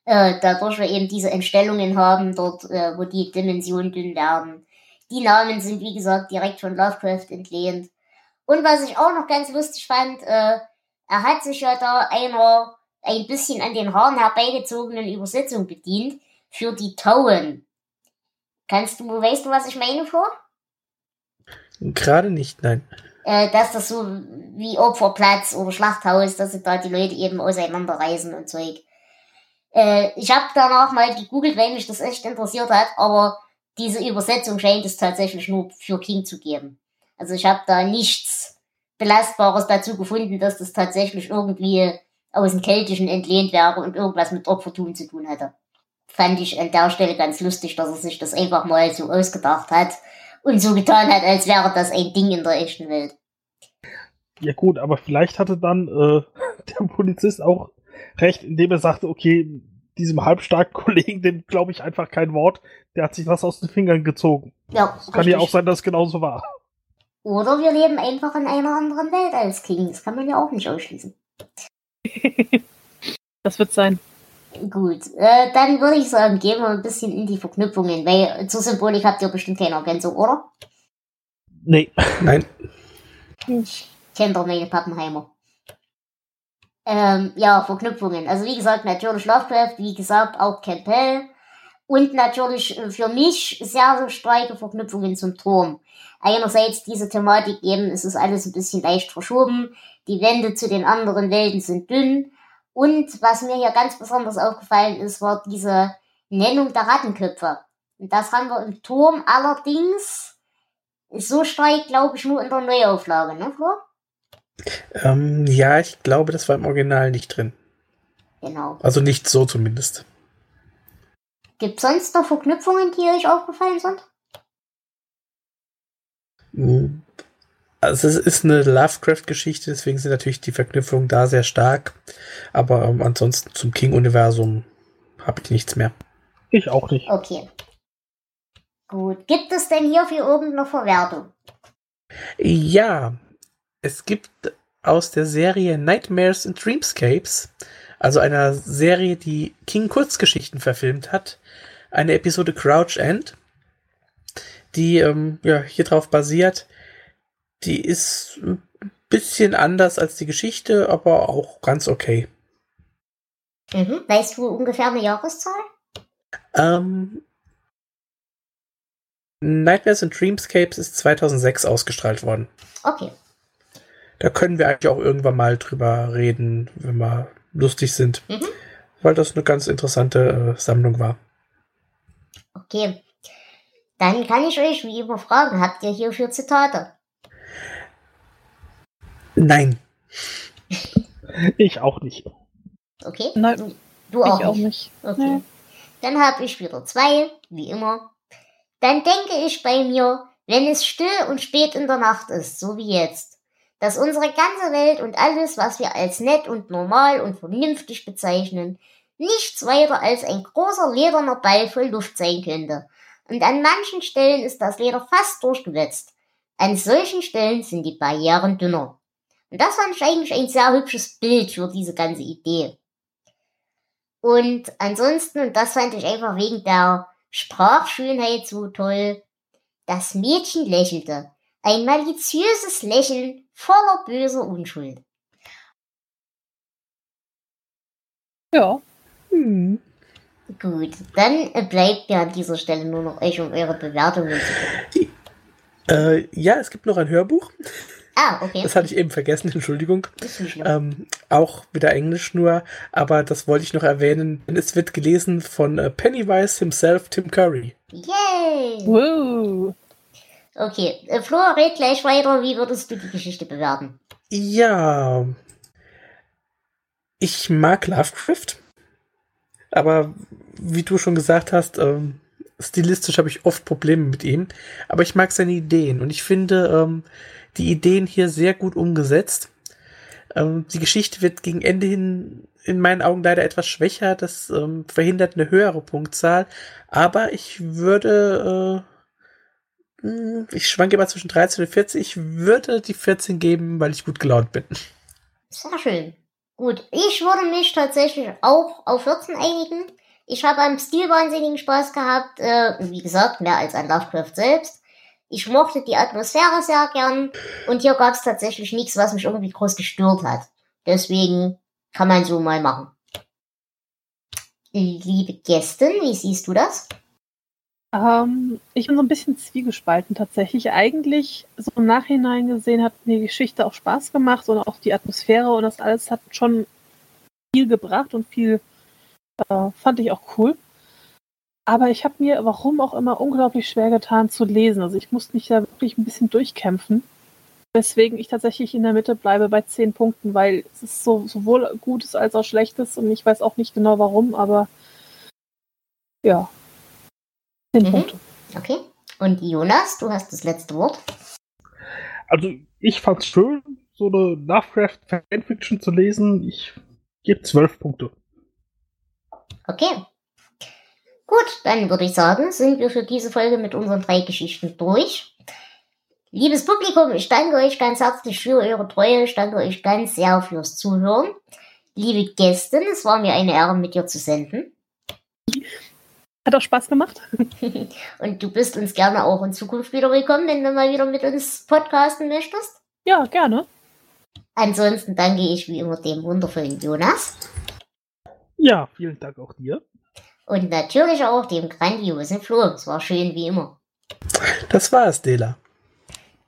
Äh, dadurch wir eben diese Entstellungen haben, dort, äh, wo die Dimensionen dünn werden. Die Namen sind, wie gesagt, direkt von Lovecraft entlehnt. Und was ich auch noch ganz lustig fand, äh, er hat sich ja da einer ein bisschen an den Haaren herbeigezogenen Übersetzung bedient für die Tauen. Kannst du, weißt du, was ich meine, Flo? Gerade nicht, nein. äh, dass das so wie Opferplatz oder Schlachthaus, dass sie da die Leute eben auseinanderreißen und Zeug. Äh, ich habe danach mal gegoogelt, weil mich das echt interessiert hat, aber diese Übersetzung scheint es tatsächlich nur für King zu geben. Also ich habe da nichts Belastbares dazu gefunden, dass das tatsächlich irgendwie aus dem Keltischen entlehnt wäre und irgendwas mit Opfertum zu tun hätte. Fand ich an der Stelle ganz lustig, dass er sich das einfach mal so ausgedacht hat und so getan hat, als wäre das ein Ding in der echten Welt. Ja gut, aber vielleicht hatte dann äh, [LAUGHS] der Polizist auch recht, indem er sagte, okay, diesem halbstarken [LAUGHS] Kollegen, dem glaube ich einfach kein Wort, der hat sich was aus den Fingern gezogen. Ja, Es kann ja auch sein, dass es genauso war. Oder wir leben einfach in einer anderen Welt als King. Das kann man ja auch nicht ausschließen. [LAUGHS] Das wird sein. Gut, äh, dann würde ich sagen, gehen wir ein bisschen in die Verknüpfungen, weil zur Symbolik habt ihr bestimmt keine Ergänzung, oder? Nee. Nein. Ich kennt doch meine Pappenheimer. Ähm, ja, Verknüpfungen. Also wie gesagt, natürlich Lovecraft, wie gesagt, auch Campbell. Und natürlich äh, für mich sehr, sehr starke Verknüpfungen zum Turm. Einerseits diese Thematik eben, es ist alles ein bisschen leicht verschoben. Die Wände zu den anderen Welten sind dünn. Und was mir hier ganz besonders aufgefallen ist, war diese Nennung der Rattenköpfe. Und das haben wir im Turm allerdings so stark, glaube ich, nur in der Neuauflage, ne, Flo? Ähm, ja, ich glaube, das war im Original nicht drin. Genau. Also nicht so zumindest. Gibt sonst noch Verknüpfungen, die euch aufgefallen sind? Also es ist eine Lovecraft-Geschichte, deswegen sind natürlich die Verknüpfungen da sehr stark. Aber ähm, ansonsten zum King-Universum habe ich nichts mehr. Ich auch nicht. Okay. Gut. Gibt es denn hierfür irgendeine Verwertung? Ja, es gibt aus der Serie Nightmares and Dreamscapes, also einer Serie, die King Kurzgeschichten verfilmt hat, eine Episode Crouch End, die ähm, ja, hier drauf basiert. Die ist ein bisschen anders als die Geschichte, aber auch ganz okay. Mhm. Weißt du ungefähr eine Jahreszahl? Ähm, Nightmares and Dreamscapes ist 2006 ausgestrahlt worden. Okay. Da können wir eigentlich auch irgendwann mal drüber reden, wenn wir lustig sind, Mhm. weil das eine ganz interessante äh, Sammlung war. Okay. Dann kann ich euch wie immer fragen, habt ihr hierfür Zitate? Nein, Ich auch nicht. Okay? Nein, Du, auch, ich auch nicht. nicht. Okay. Nee. Dann habe ich wieder zwei, wie immer. Dann denke ich bei mir, wenn es still und spät in der Nacht ist, so wie jetzt, dass unsere ganze Welt und alles, was wir als nett und normal und vernünftig bezeichnen, nichts weiter als ein großer lederner Ball voll Luft sein könnte. Und an manchen Stellen ist das Leder fast durchgewetzt. An solchen Stellen sind die Barrieren dünner. Und das fand ich eigentlich ein sehr hübsches Bild für diese ganze Idee. Und ansonsten, und das fand ich einfach wegen der Sprachschönheit so toll, das Mädchen lächelte. Ein maliziöses Lächeln voller böser Unschuld. Ja. Hm. Gut, dann bleibt mir an dieser Stelle nur noch euch um eure Bewertungen zu bitten. Äh, ja, es gibt noch ein Hörbuch. Ah, okay. Das hatte ich eben vergessen, [LAUGHS] Entschuldigung. Ähm, auch wieder Englisch nur, aber das wollte ich noch erwähnen. denn Es wird gelesen von äh, Pennywise himself, Tim Curry. Yay! Wow. Okay, äh, Flo, red gleich weiter. Wie würdest du die Geschichte bewerten? Ja. Ich mag Lovecraft. Aber wie du schon gesagt hast, ähm, stilistisch habe ich oft Probleme mit ihm. Aber ich mag seine Ideen und ich finde ähm, die Ideen hier sehr gut umgesetzt. Ähm, die Geschichte wird gegen Ende hin in meinen Augen leider etwas schwächer. Das ähm, verhindert eine höhere Punktzahl. Aber ich würde, äh, mh, ich schwanke immer zwischen 13 und 14. Ich würde die 14 geben, weil ich gut gelaunt bin. Sehr schön. Gut, ich würde mich tatsächlich auch auf 14 einigen. Ich habe am Stil wahnsinnigen Spaß gehabt. Äh, wie gesagt, mehr als an Lovecraft selbst. Ich mochte die Atmosphäre sehr gern. Und hier gab es tatsächlich nichts, was mich irgendwie groß gestört hat. Deswegen kann man so mal machen. Liebe Gästin, wie siehst du das? Ähm, ich bin so ein bisschen zwiegespalten tatsächlich. Eigentlich, so im Nachhinein gesehen, hat mir die Geschichte auch Spaß gemacht und auch die Atmosphäre und das alles hat schon viel gebracht und viel äh, fand ich auch cool. Aber ich habe mir, warum auch immer, unglaublich schwer getan zu lesen. Also ich musste mich da wirklich ein bisschen durchkämpfen. Weswegen ich tatsächlich in der Mitte bleibe bei zehn Punkten, weil es ist so, sowohl Gutes als auch Schlechtes und ich weiß auch nicht genau warum, aber ja. Zehn Mhm. Punkte. Okay. Und Jonas, du hast das letzte Wort. Also, ich fand's schön, so eine Lovecraft-Fanfiction zu lesen. Ich gebe zwölf Punkte. Okay. Gut, dann würde ich sagen, sind wir für diese Folge mit unseren drei Geschichten durch. Liebes Publikum, ich danke euch ganz herzlich für eure Treue. Ich danke euch ganz sehr fürs Zuhören. Liebe Gästin, es war mir eine Ehre, mit dir zu senden. Hat auch Spaß gemacht. [LAUGHS] Und du bist uns gerne auch in Zukunft wieder willkommen, wenn du mal wieder mit uns podcasten möchtest. Ja, gerne. Ansonsten danke ich wie immer dem wundervollen Jonas Ja, vielen Dank auch dir. Und natürlich auch dem grandiosen Flo. Es war schön wie immer. Das war's, Dela.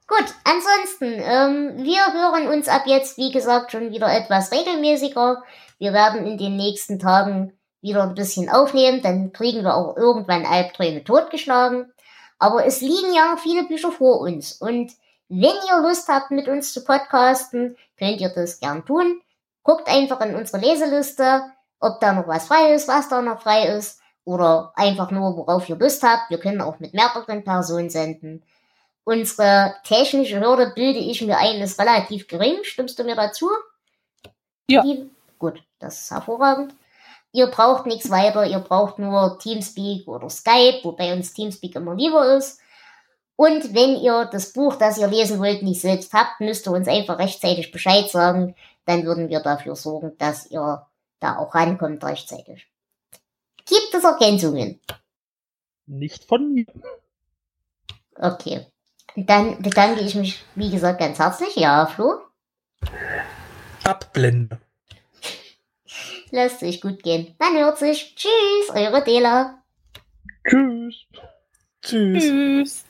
Gut, ansonsten, ähm, wir hören uns ab jetzt, wie gesagt, schon wieder etwas regelmäßiger. Wir werden in den nächsten Tagen wieder ein bisschen aufnehmen, dann kriegen wir auch irgendwann Albträume totgeschlagen. Aber es liegen ja viele Bücher vor uns. Und wenn ihr Lust habt, mit uns zu podcasten, könnt ihr das gern tun. Guckt einfach in unsere Leseliste, ob da noch was frei ist, was da noch frei ist. Oder einfach nur, worauf ihr Lust habt. Wir können auch mit mehreren Personen senden. Unsere technische Hürde, bilde ich mir ein, ist relativ gering. Stimmst du mir dazu? Ja. Die, gut, das ist hervorragend. Ihr braucht nichts weiter, ihr braucht nur Teamspeak oder Skype, wobei uns Teamspeak immer lieber ist. Und wenn ihr das Buch, das ihr lesen wollt, nicht selbst habt, müsst ihr uns einfach rechtzeitig Bescheid sagen. Dann würden wir dafür sorgen, dass ihr da auch rankommt rechtzeitig. Gibt es Ergänzungen? Nicht von mir. Okay. Dann bedanke ich mich, wie gesagt, ganz herzlich. Ja, Flo, Abblende. lasst euch gut gehen. Man hört sich. Tschüss, eure Dela. Tschüss. Tschüss. Tschüss.